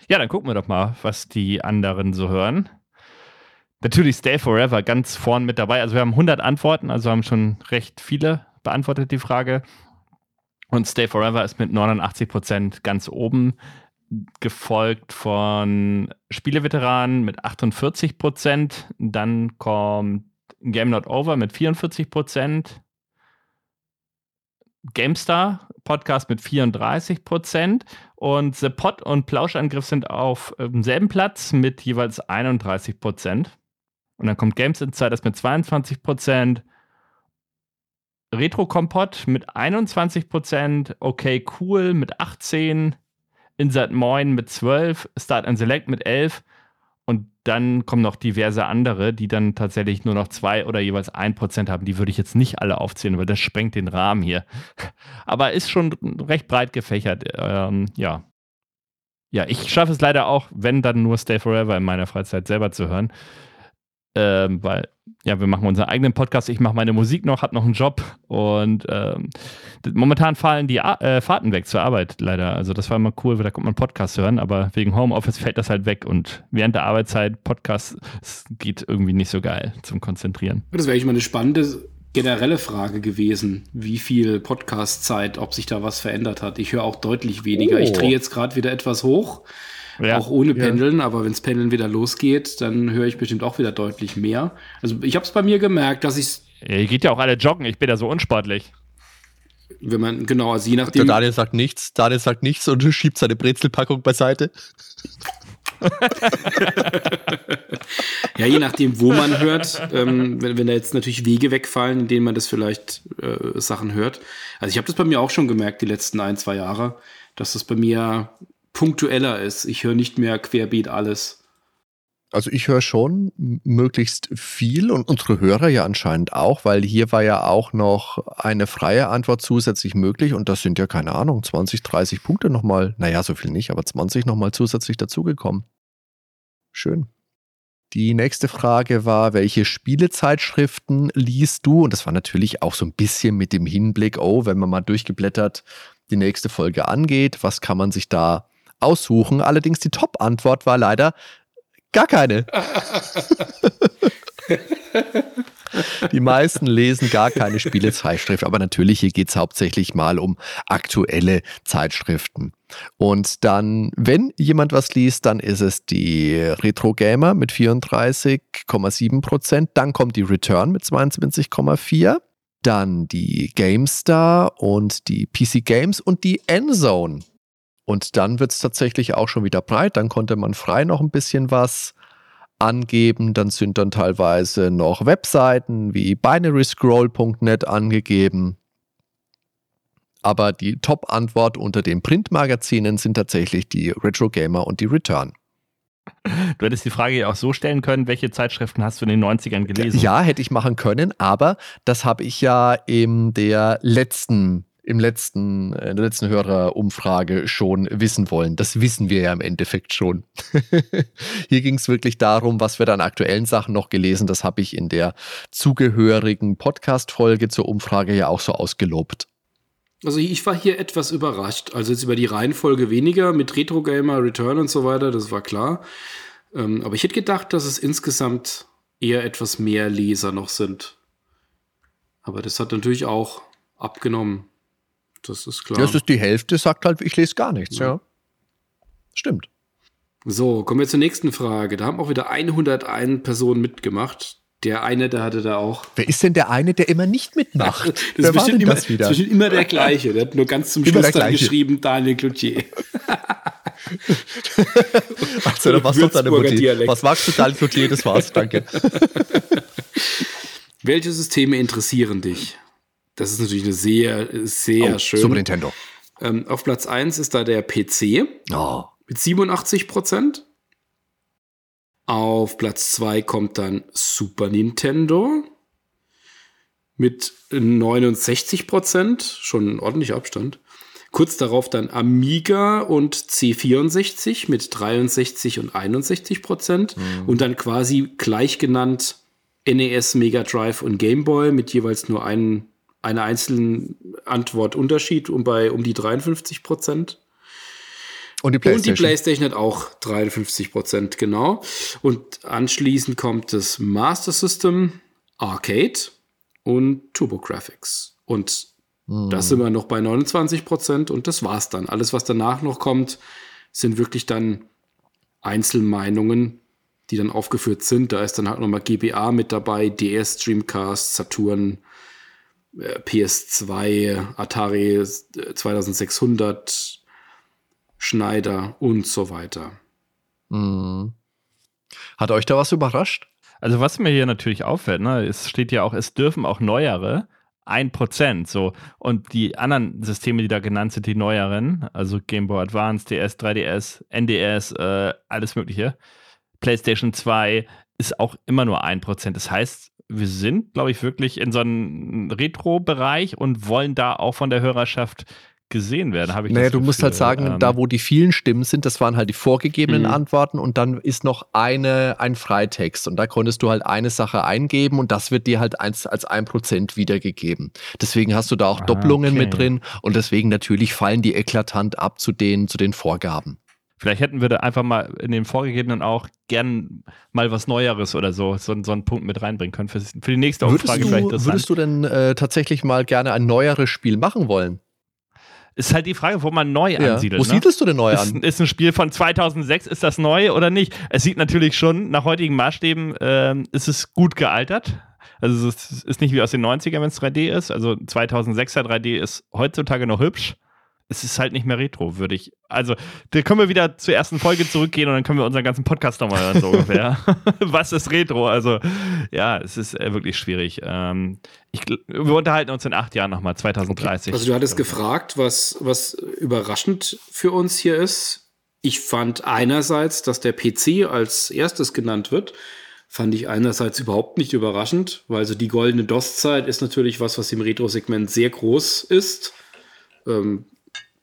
C: ja, dann gucken wir doch mal, was die anderen so hören. Natürlich Stay Forever ganz vorn mit dabei. Also wir haben 100 Antworten, also haben schon recht viele beantwortet die Frage. Und Stay Forever ist mit 89 Prozent ganz oben, gefolgt von Spieleveteranen mit 48 Prozent. Dann kommt Game Not Over mit 44 Prozent. GameStar Podcast mit 34 Prozent und The Pod und Plauschangriff sind auf demselben Platz mit jeweils 31 Prozent. Und dann kommt Games Insiders mit 22 Prozent Retro-Kompott mit 21%, okay, cool mit 18%, Insert Moin mit 12%, Start and Select mit 11%. Und dann kommen noch diverse andere, die dann tatsächlich nur noch zwei oder jeweils ein Prozent haben. Die würde ich jetzt nicht alle aufzählen, weil das sprengt den Rahmen hier. Aber ist schon recht breit gefächert. Ähm, ja. Ja, ich schaffe es leider auch, wenn dann nur Stay Forever in meiner Freizeit selber zu hören ähm, weil ja, wir machen unseren eigenen Podcast, ich mache meine Musik noch, habe noch einen Job und ähm, momentan fallen die äh, Fahrten weg zur Arbeit leider. Also das war immer cool, weil da kommt man Podcast hören, aber wegen Homeoffice fällt das halt weg und während der Arbeitszeit Podcast geht irgendwie nicht so geil zum Konzentrieren.
A: Das wäre eigentlich mal eine spannende generelle Frage gewesen, wie viel Podcast-Zeit, ob sich da was verändert hat. Ich höre auch deutlich weniger. Oh. Ich drehe jetzt gerade wieder etwas hoch. Ja. Auch ohne Pendeln, ja. aber wenns Pendeln wieder losgeht, dann höre ich bestimmt auch wieder deutlich mehr. Also ich habe es bei mir gemerkt, dass ich
C: ja, Ihr geht ja auch alle joggen, ich bin ja so unsportlich.
A: Wenn man, genau, also je nachdem.
B: Der Daniel sagt nichts, Daniel sagt nichts und schiebt seine Brezelpackung beiseite.
A: ja, je nachdem, wo man hört, ähm, wenn, wenn da jetzt natürlich Wege wegfallen, in denen man das vielleicht äh, Sachen hört. Also ich habe das bei mir auch schon gemerkt, die letzten ein, zwei Jahre, dass das bei mir punktueller ist. Ich höre nicht mehr querbeet alles.
B: Also ich höre schon möglichst viel und unsere Hörer ja anscheinend auch, weil hier war ja auch noch eine freie Antwort zusätzlich möglich und das sind ja keine Ahnung, 20, 30 Punkte nochmal, naja, so viel nicht, aber 20 nochmal zusätzlich dazugekommen. Schön. Die nächste Frage war, welche Spielezeitschriften liest du? Und das war natürlich auch so ein bisschen mit dem Hinblick, oh, wenn man mal durchgeblättert die nächste Folge angeht, was kann man sich da aussuchen. Allerdings die Top-Antwort war leider gar keine. Die meisten lesen gar keine Spielezeitschrift, aber natürlich hier geht es hauptsächlich mal um aktuelle Zeitschriften. Und dann, wenn jemand was liest, dann ist es die Retro Gamer mit 34,7 Prozent. Dann kommt die Return mit 22,4. Dann die GameStar und die PC Games und die Endzone und dann wird es tatsächlich auch schon wieder breit. Dann konnte man frei noch ein bisschen was angeben. Dann sind dann teilweise noch Webseiten wie binaryscroll.net angegeben. Aber die Top-Antwort unter den Printmagazinen sind tatsächlich die Retro Gamer und die Return.
C: Du hättest die Frage ja auch so stellen können, welche Zeitschriften hast du in den 90ern gelesen?
B: Ja, hätte ich machen können, aber das habe ich ja in der letzten im letzten, in der letzten Hörerumfrage schon wissen wollen. Das wissen wir ja im Endeffekt schon. Hier ging es wirklich darum, was wir an aktuellen Sachen noch gelesen. Das habe ich in der zugehörigen Podcast-Folge zur Umfrage ja auch so ausgelobt.
A: Also ich war hier etwas überrascht. Also jetzt über die Reihenfolge weniger mit Retro Gamer, Return und so weiter, das war klar. Ähm, aber ich hätte gedacht, dass es insgesamt eher etwas mehr Leser noch sind. Aber das hat natürlich auch abgenommen. Das ist klar.
B: Das ist die Hälfte, sagt halt, ich lese gar nichts, ja. ja. Stimmt.
A: So, kommen wir zur nächsten Frage. Da haben auch wieder 101 Personen mitgemacht. Der eine, der hatte da auch.
B: Wer ist denn der eine, der immer nicht mitmacht?
A: das Wer ist bestimmt immer, das wieder? bestimmt immer der gleiche. Der hat nur ganz zum Schluss dann geschrieben, Daniel Cloutier.
B: also, was, deine was magst du, Daniel Cloutier? Das war's, danke.
A: Welche Systeme interessieren dich? Das ist natürlich eine sehr, sehr oh, schön.
B: Super Nintendo.
A: Ähm, auf Platz 1 ist da der PC oh. mit 87 Prozent. Auf Platz 2 kommt dann Super Nintendo mit 69 Prozent, schon ein ordentlicher Abstand. Kurz darauf dann Amiga und C64 mit 63 und 61 Prozent. Mhm. Und dann quasi gleich genannt NES, Mega Drive und Game Boy mit jeweils nur einem einer einzelnen Antwort Unterschied um bei um die 53 Prozent. Und die PlayStation. Und die PlayStation hat auch 53 Prozent, genau. Und anschließend kommt das Master System, Arcade und TurboGrafx. Und hm. da sind wir noch bei 29 Prozent und das war's dann. Alles, was danach noch kommt, sind wirklich dann Einzelmeinungen, die dann aufgeführt sind. Da ist dann halt nochmal GBA mit dabei, DS, Dreamcast, Saturn, PS2, Atari 2600, Schneider und so weiter.
B: Mhm. Hat euch da was überrascht?
C: Also was mir hier natürlich auffällt, ne, es steht ja auch, es dürfen auch neuere, 1%. So. Und die anderen Systeme, die da genannt sind, die neueren, also Game Boy Advance, DS, 3DS, NDS, äh, alles Mögliche, PlayStation 2, ist auch immer nur 1%. Das heißt, wir sind, glaube ich, wirklich in so einem Retro-Bereich und wollen da auch von der Hörerschaft gesehen werden, habe ich
B: Naja, du musst halt sagen, ähm, da wo die vielen Stimmen sind, das waren halt die vorgegebenen mhm. Antworten und dann ist noch eine, ein Freitext und da konntest du halt eine Sache eingeben und das wird dir halt als, als ein Prozent wiedergegeben. Deswegen hast du da auch ah, Doppelungen okay. mit drin und deswegen natürlich fallen die eklatant ab zu den, zu den Vorgaben.
C: Vielleicht hätten wir da einfach mal in den vorgegebenen auch gern mal was Neueres oder so, so, so einen Punkt mit reinbringen können für, für die nächste Umfrage
B: würdest du, vielleicht. Würdest du denn äh, tatsächlich mal gerne ein neueres Spiel machen wollen?
C: Ist halt die Frage, wo man neu ja. ansiedelt.
B: Wo ne? siedelst du denn neu
C: an? Ist, ist, ein Spiel von 2006, ist das neu oder nicht? Es sieht natürlich schon, nach heutigen Maßstäben äh, ist es gut gealtert. Also es ist nicht wie aus den 90ern, wenn es 3D ist. Also 2006er 3D ist heutzutage noch hübsch es ist halt nicht mehr retro, würde ich. Also, da können wir wieder zur ersten Folge zurückgehen und dann können wir unseren ganzen Podcast nochmal hören, so ungefähr. Was ist Retro? Also, ja, es ist äh, wirklich schwierig. Ähm, ich, wir unterhalten uns in acht Jahren nochmal, 2030.
A: Also, du hattest gefragt, was, was überraschend für uns hier ist. Ich fand einerseits, dass der PC als erstes genannt wird, fand ich einerseits überhaupt nicht überraschend, weil so die goldene DOS-Zeit ist natürlich was, was im Retro-Segment sehr groß ist. Ähm,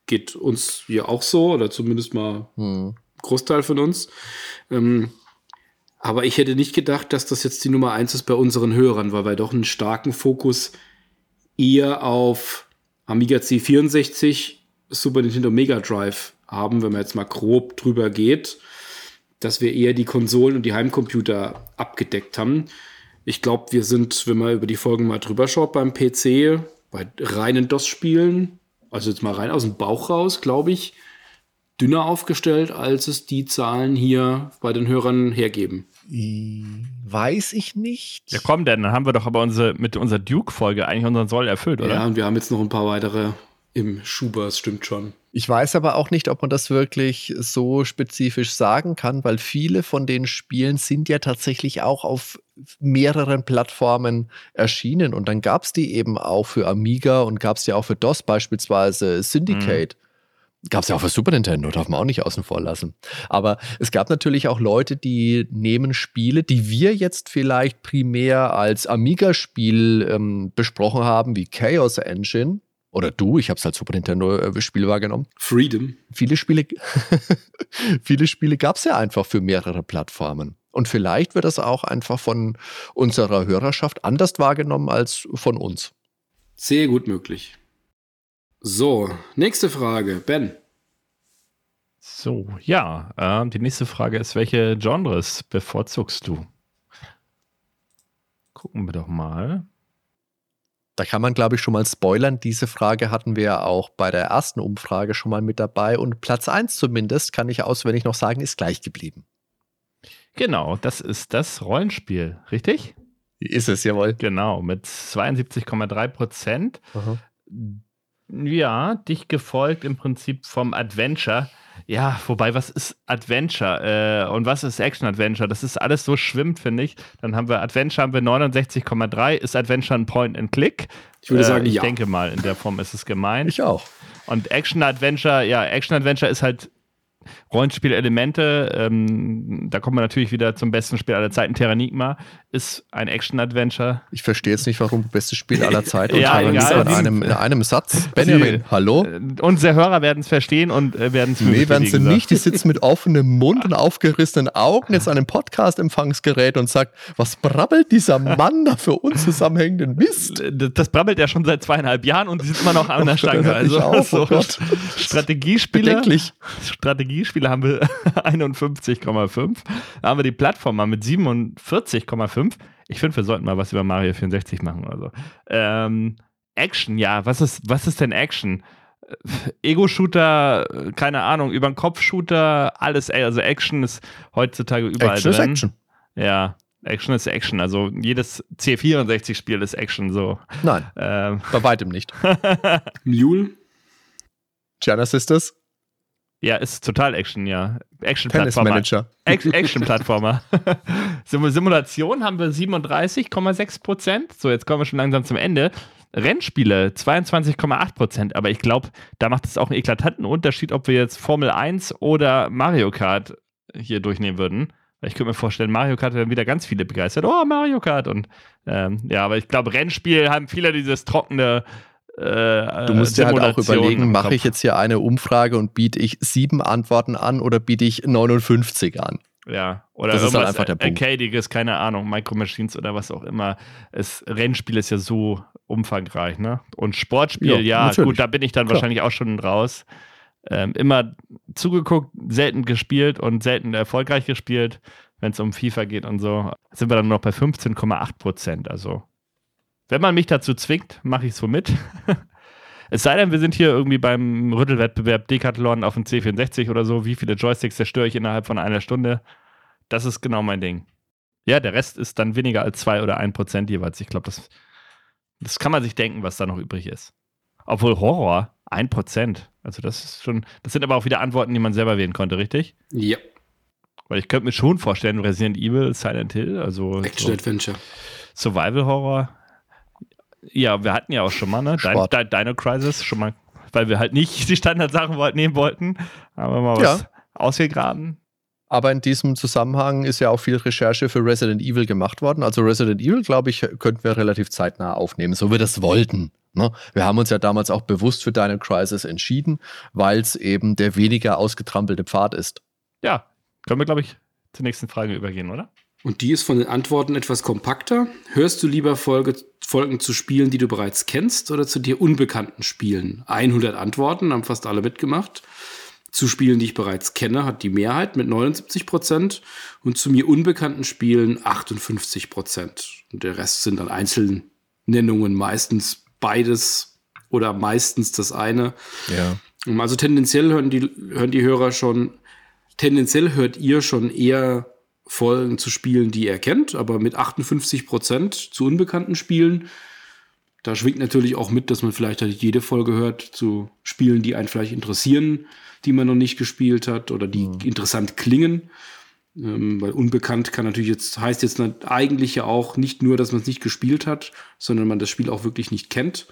A: geht uns hier auch so, oder zumindest mal hm. Großteil von uns. Ähm, aber ich hätte nicht gedacht, dass das jetzt die Nummer eins ist bei unseren Hörern, weil wir doch einen starken Fokus eher auf Amiga C64, Super Nintendo Mega Drive haben, wenn man jetzt mal grob drüber geht, dass wir eher die Konsolen und die Heimcomputer abgedeckt haben. Ich glaube, wir sind, wenn man über die Folgen mal drüber schaut beim PC, bei reinen DOS-Spielen also jetzt mal rein aus dem Bauch raus, glaube ich, dünner aufgestellt, als es die Zahlen hier bei den Hörern hergeben.
B: Weiß ich nicht.
C: Ja, komm denn, dann haben wir doch aber unsere, mit unserer Duke-Folge eigentlich unseren Soll erfüllt, oder?
A: Ja, und wir haben jetzt noch ein paar weitere im Schuber, das stimmt schon.
B: Ich weiß aber auch nicht, ob man das wirklich so spezifisch sagen kann, weil viele von den Spielen sind ja tatsächlich auch auf mehreren Plattformen erschienen. Und dann gab es die eben auch für Amiga und gab es ja auch für DOS beispielsweise Syndicate. Mhm. Gab es ja auch für Super Nintendo, darf man auch nicht außen vor lassen. Aber es gab natürlich auch Leute, die nehmen Spiele, die wir jetzt vielleicht primär als Amiga-Spiel ähm, besprochen haben, wie Chaos Engine, oder du, ich habe es als Super Nintendo-Spiel äh, wahrgenommen.
A: Freedom.
B: Viele Spiele, viele Spiele gab es ja einfach für mehrere Plattformen. Und vielleicht wird das auch einfach von unserer Hörerschaft anders wahrgenommen als von uns.
A: Sehr gut möglich. So, nächste Frage. Ben.
C: So, ja, äh, die nächste Frage ist, welche Genres bevorzugst du? Gucken wir doch mal.
B: Da kann man, glaube ich, schon mal spoilern. Diese Frage hatten wir ja auch bei der ersten Umfrage schon mal mit dabei. Und Platz 1 zumindest, kann ich auswendig noch sagen, ist gleich geblieben.
C: Genau, das ist das Rollenspiel, richtig?
B: Ist es, jawohl.
C: Genau, mit 72,3 Prozent. Ja, dich gefolgt im Prinzip vom Adventure ja, wobei, was ist Adventure äh, und was ist Action-Adventure? Das ist alles so schwimmt, finde ich. Dann haben wir Adventure haben wir 69,3. Ist Adventure ein Point-and-Click?
A: Ich würde äh, sagen,
C: ich
A: ja.
C: denke mal, in der Form ist es gemeint.
B: Ich auch.
C: Und Action-Adventure, ja, Action-Adventure ist halt Rollenspielelemente. Ähm, da kommen wir natürlich wieder zum besten Spiel aller Zeiten. Terranigma ist ein Action-Adventure.
B: Ich verstehe jetzt nicht, warum bestes Spiel aller Zeiten ja, und Terranigma in einem, in einem Satz. Benjamin, hallo?
C: Äh, unsere Hörer werden es verstehen und äh, werden es
B: Nee, werden sie nicht. Die sitzen mit offenem Mund und aufgerissenen Augen jetzt an einem Podcast-Empfangsgerät und sagt, was brabbelt dieser Mann da für unzusammenhängenden Mist?
C: Das brabbelt ja schon seit zweieinhalb Jahren und sie sind immer noch an der Stange. Also, auf, oh so Strategiespiele. Strategiespiele haben wir 51,5. Da haben wir die Plattform mal mit 47,5. Ich finde, wir sollten mal was über Mario 64 machen oder so. Ähm, Action, ja, was ist, was ist denn Action? Ego-Shooter, keine Ahnung, über den Kopf-Shooter, alles, also Action ist heutzutage überall Action drin. Ist Action. Ja, Action ist Action. Also jedes C64-Spiel ist Action so.
B: Nein. Ähm. Bei weitem nicht.
A: Mule?
B: Gianna Sisters?
C: Ja, ist total Action, ja. Action-Plattformer. Action-Plattformer. Simulation haben wir 37,6 Prozent. So, jetzt kommen wir schon langsam zum Ende. Rennspiele 22,8 Prozent, aber ich glaube, da macht es auch einen eklatanten Unterschied, ob wir jetzt Formel 1 oder Mario Kart hier durchnehmen würden. Ich könnte mir vorstellen, Mario Kart dann wieder ganz viele begeistert. Oh, Mario Kart. Und ähm, ja, aber ich glaube, Rennspiel haben viele dieses trockene.
B: Äh, du musst dir halt auch überlegen, mache ich jetzt hier eine Umfrage und biete ich sieben Antworten an oder biete ich 59 an?
C: Ja, oder das irgendwas ist halt einfach der Arcadiges, keine Ahnung, Micro Machines oder was auch immer. Es, Rennspiel ist ja so umfangreich, ne? Und Sportspiel, ja, ja gut, da bin ich dann Klar. wahrscheinlich auch schon raus. Ähm, immer zugeguckt, selten gespielt und selten erfolgreich gespielt, wenn es um FIFA geht und so. Sind wir dann noch bei 15,8 Prozent. Also, wenn man mich dazu zwingt, mache ich es so mit. es sei denn, wir sind hier irgendwie beim Rüttelwettbewerb Decathlon auf dem C64 oder so. Wie viele Joysticks zerstöre ich innerhalb von einer Stunde? Das ist genau mein Ding. Ja, der Rest ist dann weniger als 2 oder 1 Prozent jeweils. Ich glaube, das, das kann man sich denken, was da noch übrig ist. Obwohl Horror, 1 Prozent. Also das ist schon, das sind aber auch wieder Antworten, die man selber wählen konnte, richtig?
A: Ja.
C: Weil ich könnte mir schon vorstellen, Resident Evil, Silent Hill, also
A: Action Adventure.
C: Survival Horror. Ja, wir hatten ja auch schon mal, ne? Dino, Dino Crisis, schon mal, weil wir halt nicht die Standardsachen nehmen wollten, aber mal was ja. ausgegraben.
B: Aber in diesem Zusammenhang ist ja auch viel Recherche für Resident Evil gemacht worden. Also Resident Evil, glaube ich, könnten wir relativ zeitnah aufnehmen, so wir das wollten. Ne? Wir haben uns ja damals auch bewusst für Dino Crisis entschieden, weil es eben der weniger ausgetrampelte Pfad ist.
C: Ja, können wir, glaube ich, zur nächsten Frage übergehen, oder?
A: Und die ist von den Antworten etwas kompakter. Hörst du lieber Folge, Folgen zu Spielen, die du bereits kennst, oder zu dir unbekannten Spielen? 100 Antworten, haben fast alle mitgemacht. Zu Spielen, die ich bereits kenne, hat die Mehrheit mit 79 Prozent und zu mir unbekannten Spielen 58 Prozent. Und der Rest sind dann Einzelnennungen, meistens beides oder meistens das eine.
B: Ja.
A: Also tendenziell hören die, hören die Hörer schon tendenziell hört ihr schon eher Folgen zu Spielen, die ihr kennt, aber mit 58 Prozent zu unbekannten Spielen. Da schwingt natürlich auch mit, dass man vielleicht halt jede Folge hört zu Spielen, die einen vielleicht interessieren, die man noch nicht gespielt hat oder die mhm. interessant klingen. Ähm, weil unbekannt kann natürlich jetzt, heißt jetzt eigentlich ja auch nicht nur, dass man es nicht gespielt hat, sondern man das Spiel auch wirklich nicht kennt.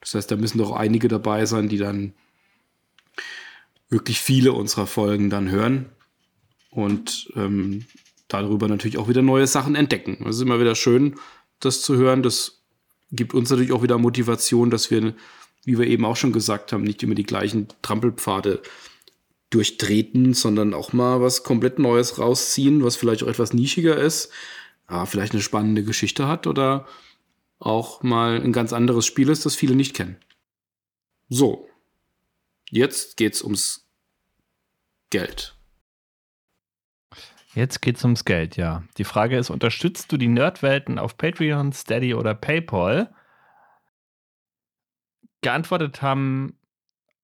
A: Das heißt, da müssen doch einige dabei sein, die dann wirklich viele unserer Folgen dann hören und ähm, darüber natürlich auch wieder neue Sachen entdecken. Es ist immer wieder schön, das zu hören. Das gibt uns natürlich auch wieder Motivation, dass wir, wie wir eben auch schon gesagt haben, nicht immer die gleichen Trampelpfade durchtreten, sondern auch mal was komplett Neues rausziehen, was vielleicht auch etwas nischiger ist, ja, vielleicht eine spannende Geschichte hat oder auch mal ein ganz anderes Spiel ist, das viele nicht kennen. So, Jetzt geht's ums Geld.
C: Jetzt geht's ums Geld, ja. Die Frage ist, unterstützt du die Nerdwelten auf Patreon, Steady oder PayPal? Geantwortet haben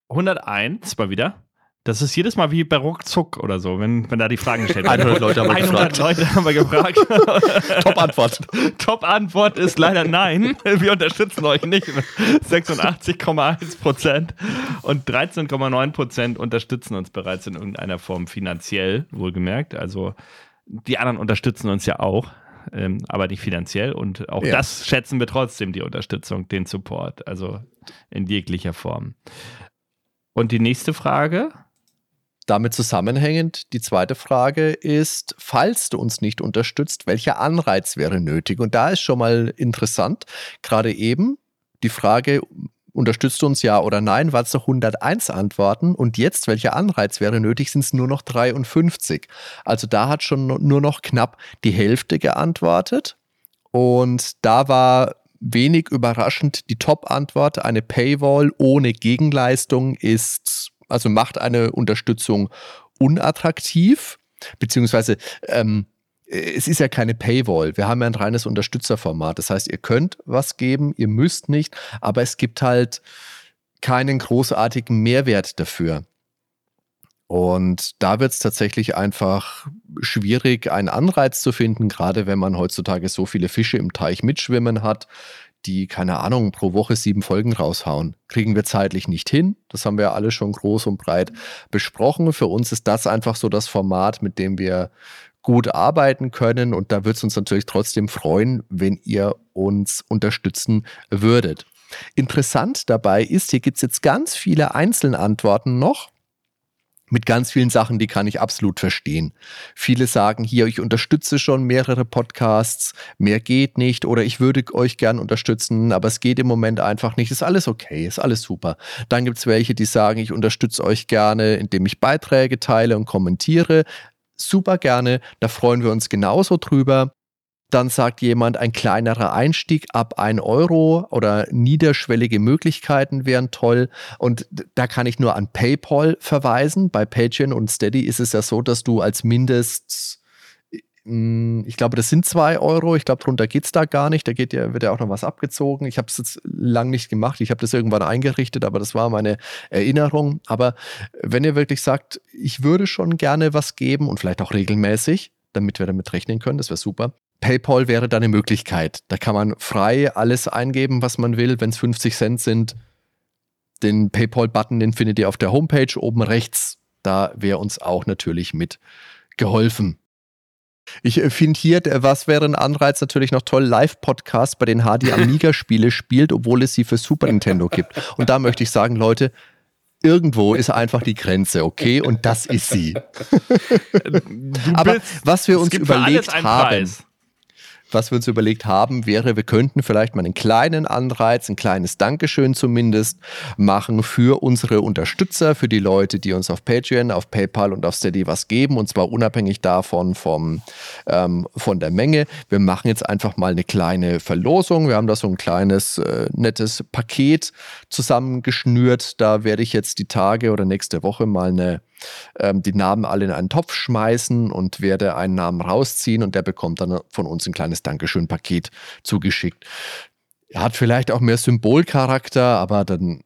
C: 101 mal wieder. Das ist jedes Mal wie bei Ruckzuck oder so, wenn, wenn da die Fragen gestellt werden.
B: 100 Leute haben wir 100 gefragt.
C: Leute haben wir gefragt.
B: Top-Antwort.
C: Top-Antwort ist leider nein. Wir unterstützen euch nicht. 86,1 Prozent und 13,9 Prozent unterstützen uns bereits in irgendeiner Form finanziell, wohlgemerkt. Also die anderen unterstützen uns ja auch. Ähm, aber nicht finanziell. Und auch ja. das schätzen wir trotzdem, die Unterstützung, den Support, also in jeglicher Form. Und die nächste Frage
B: damit zusammenhängend, die zweite Frage ist, falls du uns nicht unterstützt, welcher Anreiz wäre nötig? Und da ist schon mal interessant, gerade eben die Frage, unterstützt du uns ja oder nein, war es noch 101 Antworten und jetzt, welcher Anreiz wäre nötig, sind es nur noch 53. Also da hat schon nur noch knapp die Hälfte geantwortet und da war wenig überraschend die Top-Antwort, eine Paywall ohne Gegenleistung ist also macht eine Unterstützung unattraktiv, beziehungsweise ähm, es ist ja keine Paywall. Wir haben ja ein reines Unterstützerformat. Das heißt, ihr könnt was geben, ihr müsst nicht, aber es gibt halt keinen großartigen Mehrwert dafür. Und da wird es tatsächlich einfach schwierig, einen Anreiz zu finden, gerade wenn man heutzutage so viele Fische im Teich mitschwimmen hat, die, keine Ahnung, pro Woche sieben Folgen raushauen. Kriegen wir zeitlich nicht hin. Das haben wir alle schon groß und breit besprochen. Für uns ist das einfach so das Format, mit dem wir gut arbeiten können. Und da würde es uns natürlich trotzdem freuen, wenn ihr uns unterstützen würdet. Interessant dabei ist, hier gibt es jetzt ganz viele Einzelantworten noch mit ganz vielen Sachen, die kann ich absolut verstehen. Viele sagen hier, ich unterstütze schon mehrere Podcasts, mehr geht nicht oder ich würde euch gern unterstützen, aber es geht im Moment einfach nicht. Ist alles okay, ist alles super. Dann gibt es welche, die sagen, ich unterstütze euch gerne, indem ich Beiträge teile und kommentiere. Super gerne, da freuen wir uns genauso drüber. Dann sagt jemand, ein kleinerer Einstieg ab 1 Euro oder niederschwellige Möglichkeiten wären toll. Und da kann ich nur an PayPal verweisen. Bei Patreon und Steady ist es ja so, dass du als Mindest, hm, ich glaube, das sind 2 Euro. Ich glaube, drunter geht es da gar nicht. Da geht ja, wird ja auch noch was abgezogen. Ich habe es jetzt lang nicht gemacht. Ich habe das irgendwann eingerichtet, aber das war meine Erinnerung. Aber wenn ihr wirklich sagt, ich würde schon gerne was geben und vielleicht auch regelmäßig, damit wir damit rechnen können, das wäre super PayPal wäre da eine Möglichkeit. Da kann man frei alles eingeben, was man will. Wenn es 50 Cent sind, den PayPal-Button, den findet ihr auf der Homepage oben rechts. Da wäre uns auch natürlich mit geholfen. Ich äh, finde hier, was wäre ein Anreiz natürlich noch toll, Live-Podcast bei den HD Amiga-Spiele spielt, obwohl es sie für Super Nintendo gibt. Und da möchte ich sagen, Leute, irgendwo ist einfach die Grenze, okay? Und das ist sie. Aber was wir uns überlegt haben. Preis was wir uns überlegt haben, wäre, wir könnten vielleicht mal einen kleinen Anreiz, ein kleines Dankeschön zumindest machen für unsere Unterstützer, für die Leute, die uns auf Patreon, auf PayPal und auf Steady was geben und zwar unabhängig davon vom, ähm, von der Menge. Wir machen jetzt einfach mal eine kleine Verlosung. Wir haben da so ein kleines, äh, nettes Paket zusammengeschnürt. Da werde ich jetzt die Tage oder nächste Woche mal eine ähm, die Namen alle in einen Topf schmeißen und werde einen Namen rausziehen und der bekommt dann von uns ein kleines Dankeschön-Paket zugeschickt. Er hat vielleicht auch mehr Symbolcharakter, aber dann,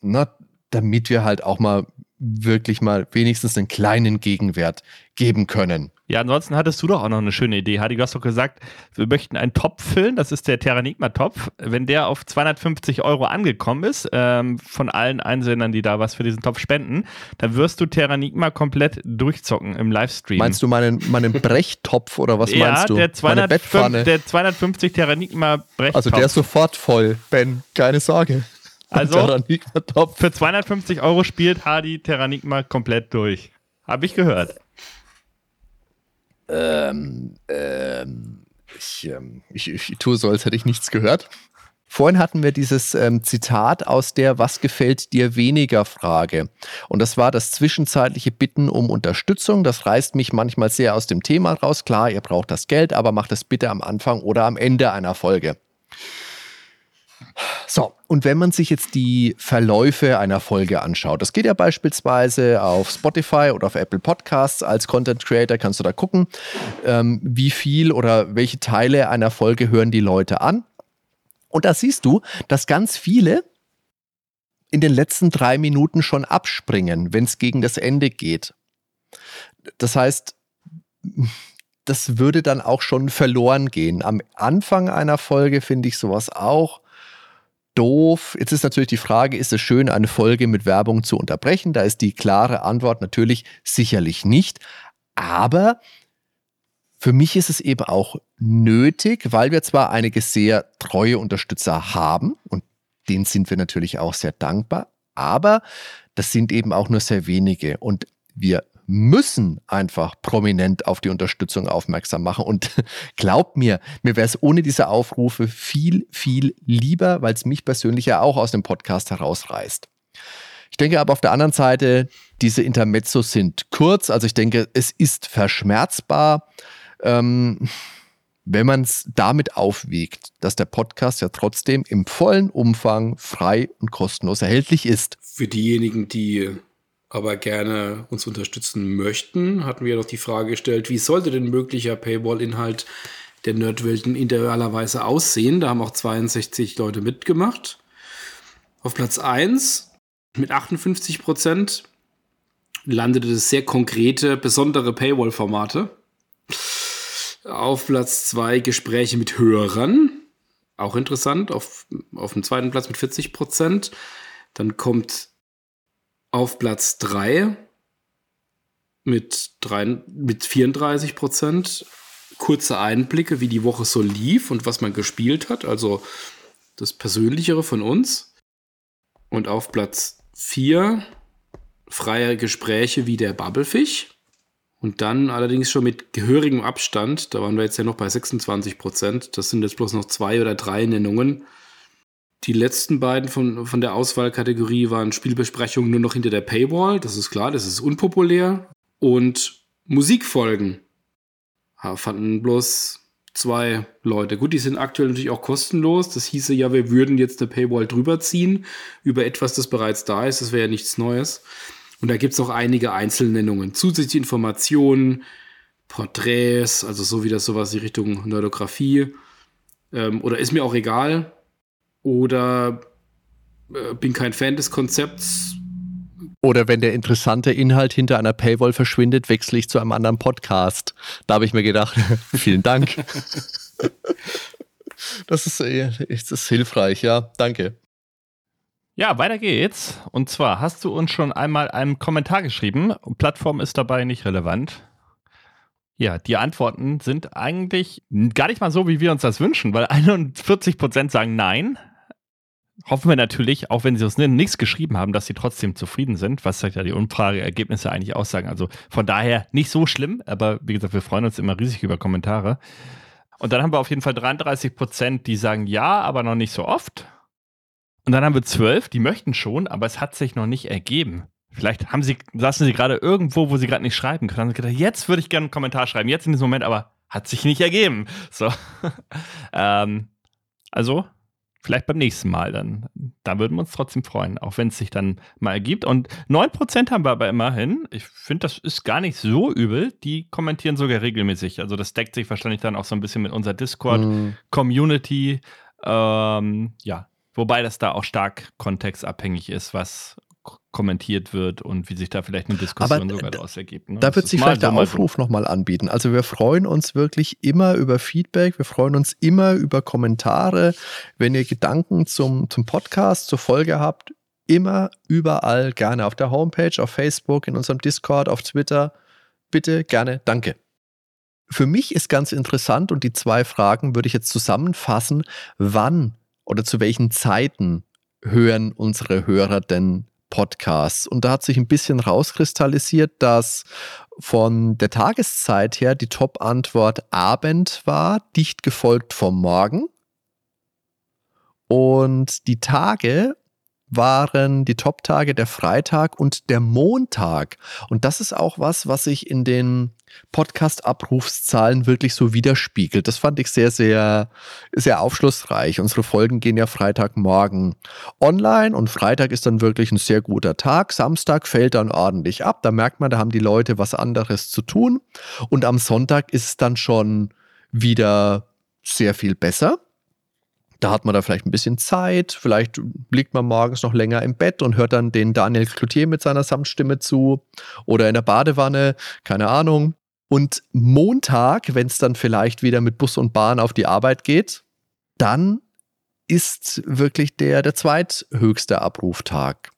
B: na, damit wir halt auch mal wirklich mal wenigstens einen kleinen Gegenwert geben können.
C: Ja, ansonsten hattest du doch auch noch eine schöne Idee, Hadi. Du hast doch gesagt, wir möchten einen Topf füllen, das ist der Terranigma-Topf. Wenn der auf 250 Euro angekommen ist, ähm, von allen Einsendern, die da was für diesen Topf spenden, dann wirst du Terranigma komplett durchzocken im Livestream.
B: Meinst du meinen, meinen Brechtopf oder was
C: ja,
B: meinst du?
C: Der 205, der 250 Terranigma Brechtopf.
B: Also der ist sofort voll, Ben, keine Sorge.
C: Also für 250 Euro spielt Hadi Terranigma komplett durch. Habe ich gehört.
B: Ähm, ähm, ich, ähm, ich, ich, tue so, als hätte ich nichts gehört. Vorhin hatten wir dieses ähm, Zitat aus der Was gefällt dir weniger Frage. Und das war das zwischenzeitliche Bitten um Unterstützung. Das reißt mich manchmal sehr aus dem Thema raus. Klar, ihr braucht das Geld, aber macht es bitte am Anfang oder am Ende einer Folge. So, und wenn man sich jetzt die Verläufe einer Folge anschaut, das geht ja beispielsweise auf Spotify oder auf Apple Podcasts als Content Creator, kannst du da gucken, ähm, wie viel oder welche Teile einer Folge hören die Leute an. Und da siehst du, dass ganz viele in den letzten drei Minuten schon abspringen, wenn es gegen das Ende geht. Das heißt, das würde dann auch schon verloren gehen. Am Anfang einer Folge finde ich sowas auch doof. Jetzt ist natürlich die Frage, ist es schön, eine Folge mit Werbung zu unterbrechen? Da ist die klare Antwort natürlich sicherlich nicht. Aber für mich ist es eben auch nötig, weil wir zwar einige sehr treue Unterstützer haben und denen sind wir natürlich auch sehr dankbar, aber das sind eben auch nur sehr wenige und wir müssen einfach prominent auf die Unterstützung aufmerksam machen. Und glaubt mir, mir wäre es ohne diese Aufrufe viel, viel lieber, weil es mich persönlich ja auch aus dem Podcast herausreißt. Ich denke aber auf der anderen Seite, diese Intermezzos sind kurz. Also ich denke, es ist verschmerzbar, ähm, wenn man es damit aufwiegt, dass der Podcast ja trotzdem im vollen Umfang frei und kostenlos erhältlich ist.
A: Für diejenigen, die aber gerne uns unterstützen möchten, hatten wir noch die Frage gestellt, wie sollte denn möglicher Paywall-Inhalt der Nerdwelten idealerweise aussehen? Da haben auch 62 Leute mitgemacht. Auf Platz 1 mit 58 Prozent landete das sehr konkrete, besondere Paywall-Formate. Auf Platz 2 Gespräche mit Hörern. Auch interessant. Auf, auf dem zweiten Platz mit 40 Prozent. Dann kommt auf Platz 3 mit, mit 34 Prozent. Kurze Einblicke, wie die Woche so lief und was man gespielt hat. Also das Persönlichere von uns. Und auf Platz 4 freie Gespräche wie der Bubblefish. Und dann allerdings schon mit gehörigem Abstand, da waren wir jetzt ja noch bei 26 Prozent, das sind jetzt bloß noch zwei oder drei Nennungen. Die letzten beiden von, von der Auswahlkategorie waren Spielbesprechungen nur noch hinter der Paywall, das ist klar, das ist unpopulär. Und Musikfolgen ja, fanden bloß zwei Leute. Gut, die sind aktuell natürlich auch kostenlos. Das hieße ja, wir würden jetzt eine Paywall drüber ziehen über etwas, das bereits da ist. Das wäre ja nichts Neues. Und da gibt es auch einige Einzelnennungen. Zusätzliche Informationen, Porträts, also so wie das sowas in Richtung Nerdografie. Ähm, oder ist mir auch egal. Oder äh, bin kein Fan des Konzepts.
B: Oder wenn der interessante Inhalt hinter einer Paywall verschwindet, wechsle ich zu einem anderen Podcast. Da habe ich mir gedacht, vielen Dank. das ist, äh, das ist hilfreich, ja. Danke.
C: Ja, weiter geht's. Und zwar hast du uns schon einmal einen Kommentar geschrieben. Plattform ist dabei nicht relevant. Ja, die Antworten sind eigentlich gar nicht mal so, wie wir uns das wünschen, weil 41 Prozent sagen nein. Hoffen wir natürlich, auch wenn sie uns nichts geschrieben haben, dass sie trotzdem zufrieden sind, was ja die Umfrageergebnisse eigentlich aussagen. Also von daher nicht so schlimm, aber wie gesagt, wir freuen uns immer riesig über Kommentare. Und dann haben wir auf jeden Fall 33 Prozent, die sagen ja, aber noch nicht so oft. Und dann haben wir zwölf, die möchten schon, aber es hat sich noch nicht ergeben. Vielleicht haben sie, saßen sie gerade irgendwo, wo sie gerade nicht schreiben können. Haben sie gedacht, jetzt würde ich gerne einen Kommentar schreiben, jetzt in diesem Moment, aber hat sich nicht ergeben. So. ähm, also, vielleicht beim nächsten Mal dann. Da würden wir uns trotzdem freuen, auch wenn es sich dann mal ergibt. Und 9% haben wir aber immerhin. Ich finde, das ist gar nicht so übel. Die kommentieren sogar regelmäßig. Also, das deckt sich wahrscheinlich dann auch so ein bisschen mit unserer Discord-Community. Mhm. Ähm, ja, Wobei das da auch stark kontextabhängig ist, was kommentiert wird und wie sich da vielleicht eine Diskussion
B: Aber sogar daraus ergibt. Ne? Da wird sich vielleicht der Aufruf so. nochmal anbieten. Also wir freuen uns wirklich immer über Feedback, wir freuen uns immer über Kommentare. Wenn ihr Gedanken zum, zum Podcast, zur Folge habt, immer überall gerne auf der Homepage, auf Facebook, in unserem Discord, auf Twitter. Bitte gerne, danke. Für mich ist ganz interessant und die zwei Fragen würde ich jetzt zusammenfassen. Wann oder zu welchen Zeiten hören unsere Hörer denn Podcasts? Und da hat sich ein bisschen rauskristallisiert, dass von der Tageszeit her die Top-Antwort Abend war, dicht gefolgt vom Morgen. Und die Tage waren die Top-Tage der Freitag und der Montag. Und das ist auch was, was sich in den Podcast-Abrufszahlen wirklich so widerspiegelt. Das fand ich sehr, sehr, sehr aufschlussreich. Unsere Folgen gehen ja Freitagmorgen online und Freitag ist dann wirklich ein sehr guter Tag. Samstag fällt dann ordentlich ab. Da merkt man, da haben die Leute was anderes zu tun. Und am Sonntag ist es dann schon wieder sehr viel besser. Da hat man da vielleicht ein bisschen Zeit, vielleicht liegt man morgens noch länger im Bett und hört dann den Daniel Cloutier mit seiner Samtstimme zu oder in der Badewanne, keine Ahnung. Und Montag, wenn es dann vielleicht wieder mit Bus und Bahn auf die Arbeit geht, dann ist wirklich der, der zweithöchste Abruftag.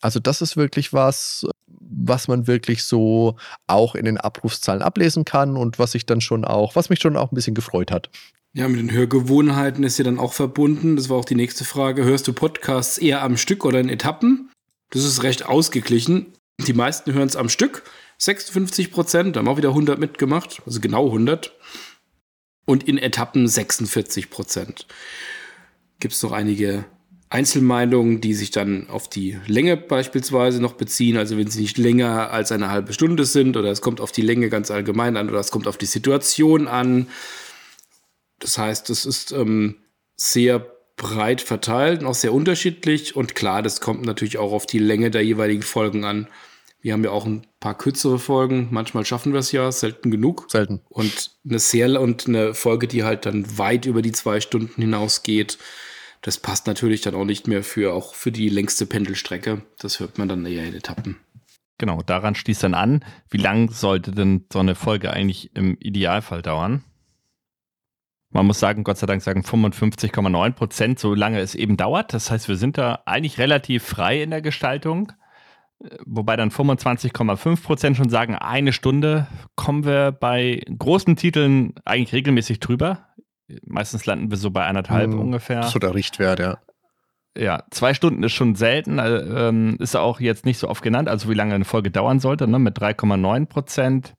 B: Also das ist wirklich was, was man wirklich so auch in den Abrufszahlen ablesen kann und was sich dann schon auch, was mich schon auch ein bisschen gefreut hat.
A: Ja, mit den Hörgewohnheiten ist ja dann auch verbunden. Das war auch die nächste Frage. Hörst du Podcasts eher am Stück oder in Etappen? Das ist recht ausgeglichen. Die meisten hören es am Stück. 56 Prozent, da haben auch wieder 100 mitgemacht, also genau 100. Und in Etappen 46 Prozent. Gibt es noch einige Einzelmeinungen, die sich dann auf die Länge beispielsweise noch beziehen. Also wenn sie nicht länger als eine halbe Stunde sind oder es kommt auf die Länge ganz allgemein an oder es kommt auf die Situation an das heißt, es ist ähm, sehr breit verteilt und auch sehr unterschiedlich. Und klar, das kommt natürlich auch auf die Länge der jeweiligen Folgen an. Wir haben ja auch ein paar kürzere Folgen. Manchmal schaffen wir es ja, selten genug.
B: Selten.
A: Und eine sehr und eine Folge, die halt dann weit über die zwei Stunden hinausgeht. Das passt natürlich dann auch nicht mehr für auch für die längste Pendelstrecke. Das hört man dann eher in Etappen.
C: Genau, daran schließt dann an, wie lang sollte denn so eine Folge eigentlich im Idealfall dauern? Man muss sagen, Gott sei Dank sagen 55,9 Prozent, solange es eben dauert. Das heißt, wir sind da eigentlich relativ frei in der Gestaltung. Wobei dann 25,5 Prozent schon sagen, eine Stunde kommen wir bei großen Titeln eigentlich regelmäßig drüber. Meistens landen wir so bei anderthalb mhm, ungefähr.
B: So der Richtwert, ja.
C: Ja, zwei Stunden ist schon selten, äh, ähm, ist auch jetzt nicht so oft genannt, also wie lange eine Folge dauern sollte, ne, mit 3,9 Prozent.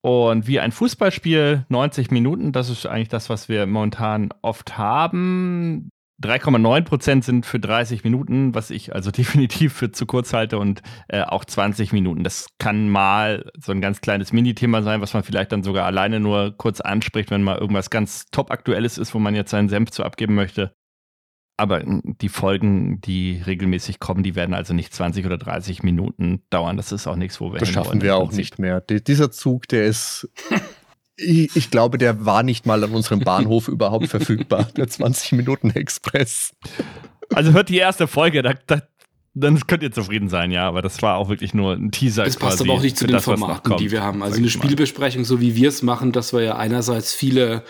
C: Und wie ein Fußballspiel, 90 Minuten, das ist eigentlich das, was wir momentan oft haben. 3,9 Prozent sind für 30 Minuten, was ich also definitiv für zu kurz halte und äh, auch 20 Minuten. Das kann mal so ein ganz kleines Minithema sein, was man vielleicht dann sogar alleine nur kurz anspricht, wenn mal irgendwas ganz top aktuelles ist, wo man jetzt seinen Senf zu abgeben möchte. Aber die Folgen, die regelmäßig kommen, die werden also nicht 20 oder 30 Minuten dauern. Das ist auch nichts, wo wir
B: Das schaffen wir auch nicht mehr. dieser Zug, der ist ich, ich, glaube, der war nicht mal an unserem Bahnhof überhaupt verfügbar, der 20-Minuten-Express.
C: Also hört die erste Folge, da, da, dann könnt ihr zufrieden sein, ja, aber das war auch wirklich nur ein Teaser.
A: Das passt aber auch nicht zu den das, Formaten, die wir haben. Also eine Spielbesprechung, so wie wir es machen, dass wir ja einerseits viele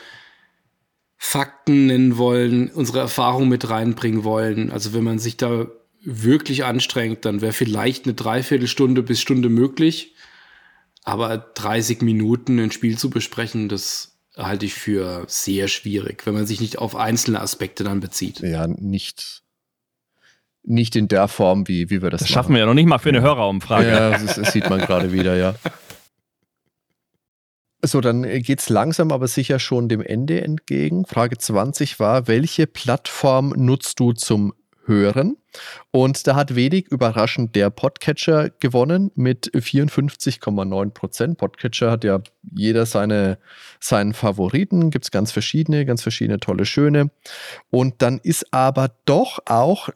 A: Fakten nennen wollen, unsere Erfahrung mit reinbringen wollen. Also wenn man sich da wirklich anstrengt, dann wäre vielleicht eine Dreiviertelstunde bis Stunde möglich. Aber 30 Minuten ein Spiel zu besprechen, das halte ich für sehr schwierig, wenn man sich nicht auf einzelne Aspekte dann bezieht.
B: Ja, nicht, nicht in der Form, wie, wie wir das,
C: das schaffen wir ja noch nicht mal für eine Hörerumfrage.
B: Ja, das, das sieht man gerade wieder, ja. So, dann geht es langsam aber sicher schon dem Ende entgegen. Frage 20 war, welche Plattform nutzt du zum hören. Und da hat wenig überraschend der Podcatcher gewonnen mit 54,9 Prozent. Podcatcher hat ja jeder seine, seinen Favoriten, gibt es ganz verschiedene, ganz verschiedene tolle, schöne. Und dann ist aber doch auch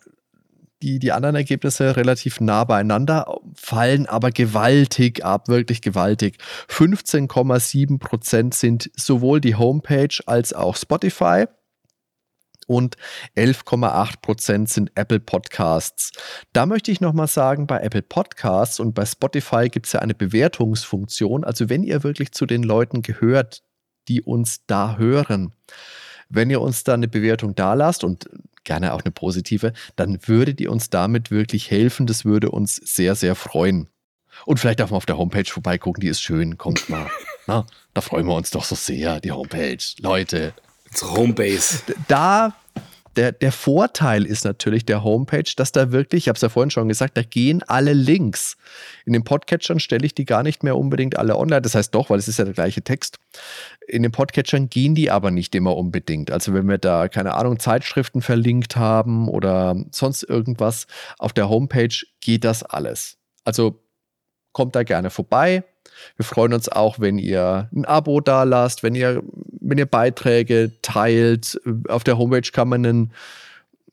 B: die, die anderen Ergebnisse relativ nah beieinander, fallen aber gewaltig ab, wirklich gewaltig. 15,7 Prozent sind sowohl die Homepage als auch Spotify und 11,8 Prozent sind Apple Podcasts. Da möchte ich nochmal sagen, bei Apple Podcasts und bei Spotify gibt es ja eine Bewertungsfunktion. Also wenn ihr wirklich zu den Leuten gehört, die uns da hören, wenn ihr uns da eine Bewertung da lasst und gerne auch eine positive, dann würdet ihr uns damit wirklich helfen. Das würde uns sehr, sehr freuen. Und vielleicht darf man auf der Homepage vorbeigucken, die ist schön, kommt mal. Na, da freuen wir uns doch so sehr, die Homepage. Leute,
A: Unsere Homebase.
B: Da, der, der Vorteil ist natürlich der Homepage, dass da wirklich, ich habe es ja vorhin schon gesagt, da gehen alle Links. In den Podcatchern stelle ich die gar nicht mehr unbedingt alle online. Das heißt doch, weil es ist ja der gleiche Text. In den Podcatchern gehen die aber nicht immer unbedingt. Also wenn wir da, keine Ahnung, Zeitschriften verlinkt haben oder sonst irgendwas, auf der Homepage geht das alles. Also kommt da gerne vorbei. Wir freuen uns auch, wenn ihr ein Abo da lasst, wenn ihr, wenn ihr Beiträge teilt. Auf der Homepage kann man einen,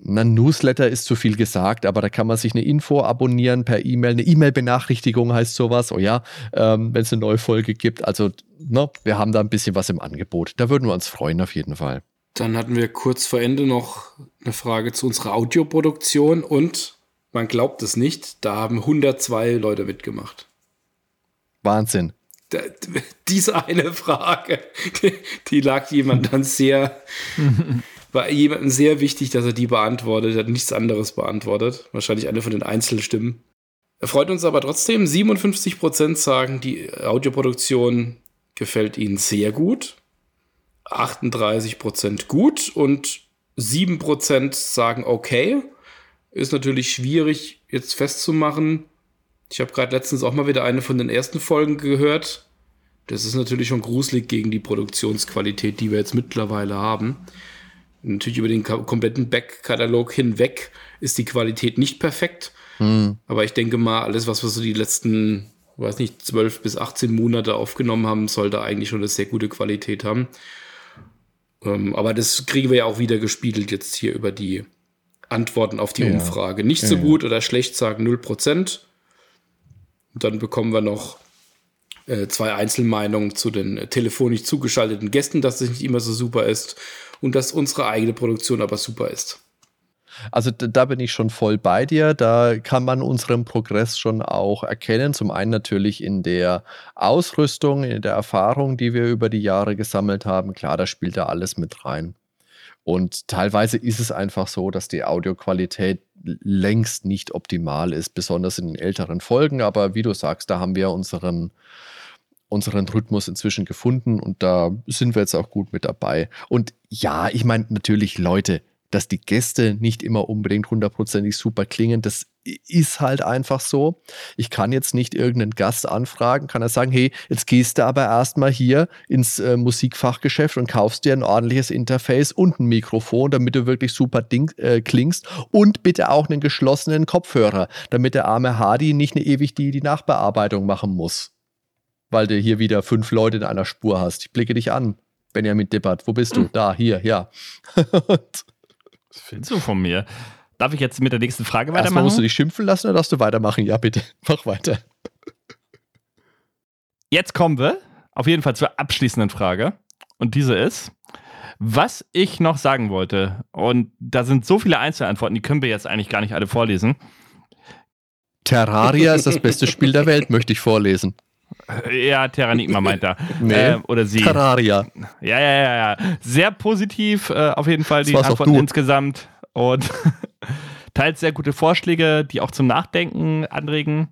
B: ein Newsletter ist zu viel gesagt, aber da kann man sich eine Info abonnieren per E-Mail. Eine E-Mail-Benachrichtigung heißt sowas, oh ja, ähm, wenn es eine neue Folge gibt. Also, no, ne, wir haben da ein bisschen was im Angebot. Da würden wir uns freuen, auf jeden Fall.
A: Dann hatten wir kurz vor Ende noch eine Frage zu unserer Audioproduktion und man glaubt es nicht, da haben 102 Leute mitgemacht.
B: Wahnsinn.
A: Da, diese eine Frage, die, lag jemand dann sehr, war jemandem sehr wichtig, dass er die beantwortet, hat nichts anderes beantwortet. Wahrscheinlich eine von den Einzelstimmen. Freut uns aber trotzdem. 57% sagen, die Audioproduktion gefällt ihnen sehr gut. 38% gut und 7% sagen okay. Ist natürlich schwierig jetzt festzumachen, ich habe gerade letztens auch mal wieder eine von den ersten Folgen gehört. Das ist natürlich schon gruselig gegen die Produktionsqualität, die wir jetzt mittlerweile haben. Natürlich über den kompletten Back-Katalog hinweg ist die Qualität nicht perfekt. Hm. Aber ich denke mal, alles, was wir so die letzten, weiß nicht, 12 bis 18 Monate aufgenommen haben, sollte eigentlich schon eine sehr gute Qualität haben. Ähm, aber das kriegen wir ja auch wieder gespiegelt jetzt hier über die Antworten auf die ja. Umfrage. Nicht so ja. gut oder schlecht sagen 0%. Und dann bekommen wir noch äh, zwei Einzelmeinungen zu den äh, telefonisch zugeschalteten Gästen, dass es nicht immer so super ist und dass unsere eigene Produktion aber super ist.
B: Also da bin ich schon voll bei dir. Da kann man unseren Progress schon auch erkennen. Zum einen natürlich in der Ausrüstung, in der Erfahrung, die wir über die Jahre gesammelt haben. Klar, da spielt da alles mit rein. Und teilweise ist es einfach so, dass die Audioqualität längst nicht optimal ist, besonders in den älteren Folgen. Aber wie du sagst, da haben wir unseren, unseren Rhythmus inzwischen gefunden und da sind wir jetzt auch gut mit dabei. Und ja, ich meine natürlich, Leute, dass die Gäste nicht immer unbedingt hundertprozentig super klingen, das ist halt einfach so. Ich kann jetzt nicht irgendeinen Gast anfragen, kann er sagen, hey, jetzt gehst du aber erstmal hier ins äh, Musikfachgeschäft und kaufst dir ein ordentliches Interface und ein Mikrofon, damit du wirklich super ding, äh, klingst und bitte auch einen geschlossenen Kopfhörer, damit der arme Hardy nicht eine ewig die, die Nachbearbeitung machen muss weil du hier wieder fünf Leute in einer Spur hast. Ich blicke dich an, Benjamin Dippert. Wo bist du? Hm. Da, hier, ja.
C: Was willst du von mir? Darf ich jetzt mit der nächsten Frage weitermachen? Erstmal
B: musst du dich schimpfen lassen oder darfst du weitermachen? Ja, bitte, mach weiter.
C: Jetzt kommen wir auf jeden Fall zur abschließenden Frage. Und diese ist, was ich noch sagen wollte, und da sind so viele Einzelantworten, die können wir jetzt eigentlich gar nicht alle vorlesen.
B: Terraria ist das beste Spiel der Welt, möchte ich vorlesen.
C: Ja, Terranigma meint er.
B: nee, äh, oder sie.
C: Terraria. Ja, ja, ja, ja. Sehr positiv äh, auf jeden Fall die Antworten insgesamt. Und teils sehr gute Vorschläge, die auch zum Nachdenken anregen.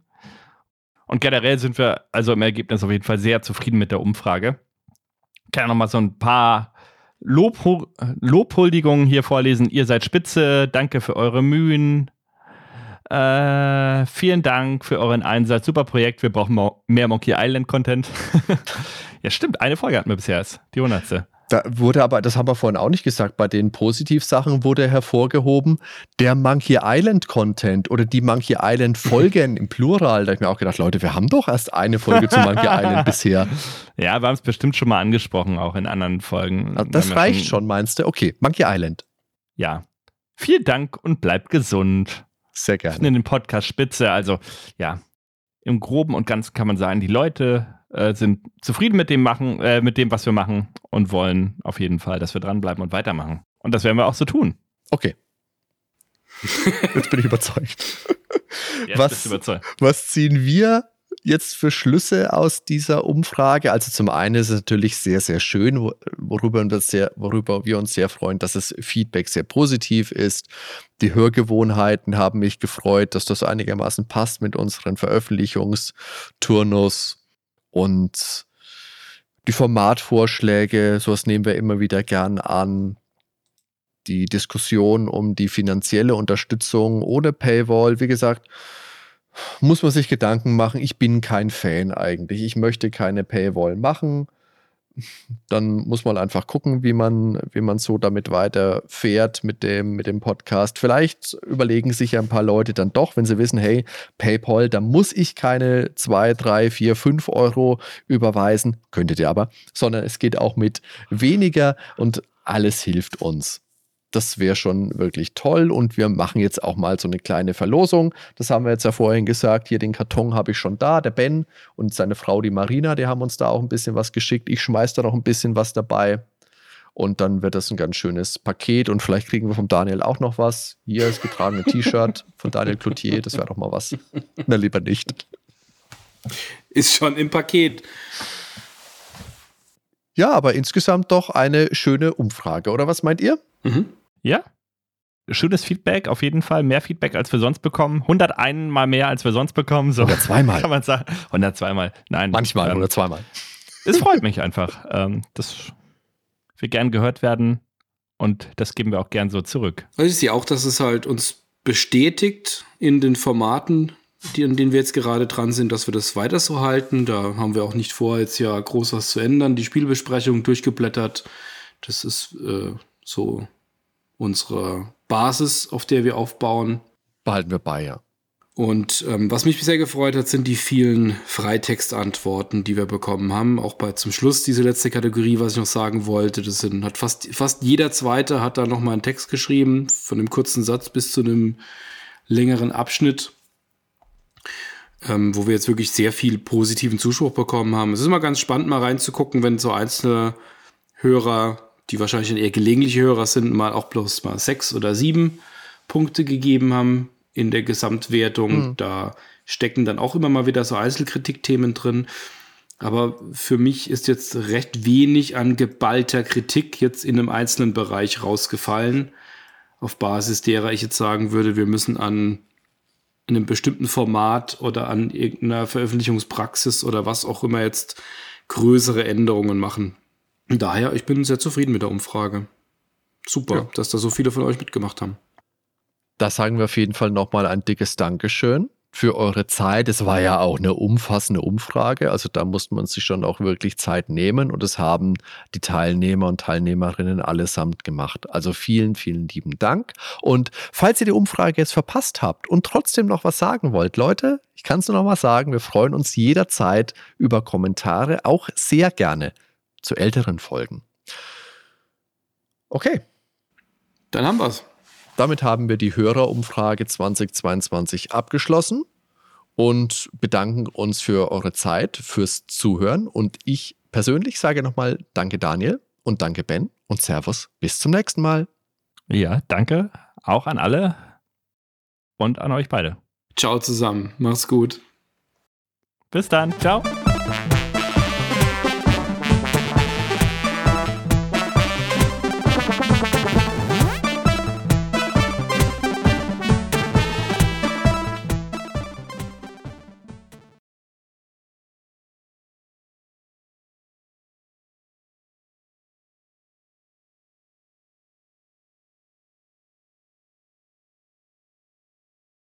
C: Und generell sind wir also im Ergebnis auf jeden Fall sehr zufrieden mit der Umfrage. Ich kann ja nochmal so ein paar Lob Lobhuldigungen hier vorlesen. Ihr seid spitze, danke für eure Mühen. Äh, vielen Dank für euren Einsatz. Super Projekt. Wir brauchen mehr Monkey Island Content. ja, stimmt. Eine Folge hatten wir bisher. Die hundertste.
B: Da wurde aber, das haben wir vorhin auch nicht gesagt, bei den Positivsachen wurde hervorgehoben, der Monkey Island Content oder die Monkey Island Folgen im Plural. Da habe ich mir auch gedacht, Leute, wir haben doch erst eine Folge zu Monkey Island bisher.
C: Ja, wir haben es bestimmt schon mal angesprochen, auch in anderen Folgen.
B: Also das reicht schon, schon, meinst du? Okay, Monkey Island.
C: Ja. Vielen Dank und bleibt gesund.
B: Sehr gerne.
C: In den Podcast Spitze. Also, ja, im Groben und Ganzen kann man sagen, die Leute äh, sind zufrieden mit dem machen, äh, mit dem, was wir machen und wollen auf jeden Fall, dass wir dranbleiben und weitermachen. Und das werden wir auch so tun.
B: Okay. Jetzt bin ich überzeugt.
C: Jetzt was, überzeugt.
B: was ziehen wir jetzt für Schlüsse aus dieser Umfrage? Also zum einen ist es natürlich sehr, sehr schön, worüber wir, sehr, worüber wir uns sehr freuen, dass das Feedback sehr positiv ist. Die Hörgewohnheiten haben mich gefreut, dass das einigermaßen passt mit unseren Veröffentlichungsturnus und die Formatvorschläge, sowas nehmen wir immer wieder gern an. Die Diskussion um die finanzielle Unterstützung ohne Paywall, wie gesagt, muss man sich Gedanken machen. Ich bin kein Fan eigentlich. Ich möchte keine Paywall machen. Dann muss man einfach gucken, wie man, wie man so damit weiterfährt mit dem, mit dem Podcast. Vielleicht überlegen sich ein paar Leute dann doch, wenn sie wissen, hey, PayPal, da muss ich keine 2, 3, 4, 5 Euro überweisen. Könntet ihr aber, sondern es geht auch mit weniger und alles hilft uns. Das wäre schon wirklich toll und wir machen jetzt auch mal so eine kleine Verlosung. Das haben wir jetzt ja vorhin gesagt. Hier den Karton habe ich schon da. Der Ben und seine Frau, die Marina, die haben uns da auch ein bisschen was geschickt. Ich schmeiße da noch ein bisschen was dabei. Und dann wird das ein ganz schönes Paket und vielleicht kriegen wir vom Daniel auch noch was. Hier das getragene T-Shirt von Daniel Cloutier, das wäre doch mal was. Na, lieber nicht.
A: Ist schon im Paket.
B: Ja, aber insgesamt doch eine schöne Umfrage, oder was meint ihr?
C: Mhm. Ja. Schönes Feedback, auf jeden Fall. Mehr Feedback, als wir sonst bekommen. 101 Mal mehr, als wir sonst bekommen. So
B: 102 Mal.
C: Kann man sagen. 102 Mal. Nein.
B: Manchmal, ähm, 102 Mal.
C: Es freut mich einfach, ähm, dass wir gern gehört werden und das geben wir auch gern so zurück.
A: Ich sehe auch, dass es halt uns bestätigt in den Formaten, die, an denen wir jetzt gerade dran sind, dass wir das weiter so halten. Da haben wir auch nicht vor, jetzt ja groß was zu ändern. Die Spielbesprechung durchgeblättert. Das ist äh, so unsere Basis, auf der wir aufbauen.
B: Behalten wir bei, ja.
A: Und ähm, was mich bisher gefreut hat, sind die vielen Freitextantworten, die wir bekommen haben. Auch bei zum Schluss diese letzte Kategorie, was ich noch sagen wollte, das sind hat fast fast jeder zweite hat da noch mal einen Text geschrieben, von einem kurzen Satz bis zu einem längeren Abschnitt, ähm, wo wir jetzt wirklich sehr viel positiven Zuspruch bekommen haben. Es ist immer ganz spannend, mal reinzugucken, wenn so einzelne Hörer die wahrscheinlich eher gelegentliche Hörer sind, mal auch bloß mal sechs oder sieben Punkte gegeben haben in der Gesamtwertung. Mhm. Da stecken dann auch immer mal wieder so Einzelkritikthemen drin. Aber für mich ist jetzt recht wenig an geballter Kritik jetzt in einem einzelnen Bereich rausgefallen, auf Basis derer ich jetzt sagen würde, wir müssen an in einem bestimmten Format oder an irgendeiner Veröffentlichungspraxis oder was auch immer jetzt größere Änderungen machen. Daher, ich bin sehr zufrieden mit der Umfrage. Super, ja. dass da so viele von euch mitgemacht haben.
B: Da sagen wir auf jeden Fall nochmal ein dickes Dankeschön für eure Zeit. Es war ja auch eine umfassende Umfrage, also da musste man sich schon auch wirklich Zeit nehmen und das haben die Teilnehmer und Teilnehmerinnen allesamt gemacht. Also vielen, vielen lieben Dank. Und falls ihr die Umfrage jetzt verpasst habt und trotzdem noch was sagen wollt, Leute, ich kann es nur noch mal sagen, wir freuen uns jederzeit über Kommentare, auch sehr gerne zu älteren Folgen. Okay.
A: Dann haben wir es.
B: Damit haben wir die Hörerumfrage 2022 abgeschlossen und bedanken uns für eure Zeit, fürs Zuhören. Und ich persönlich sage nochmal Danke Daniel und danke Ben und Servus. Bis zum nächsten Mal.
C: Ja, danke auch an alle und an euch beide.
A: Ciao zusammen. Mach's gut.
C: Bis dann. Ciao.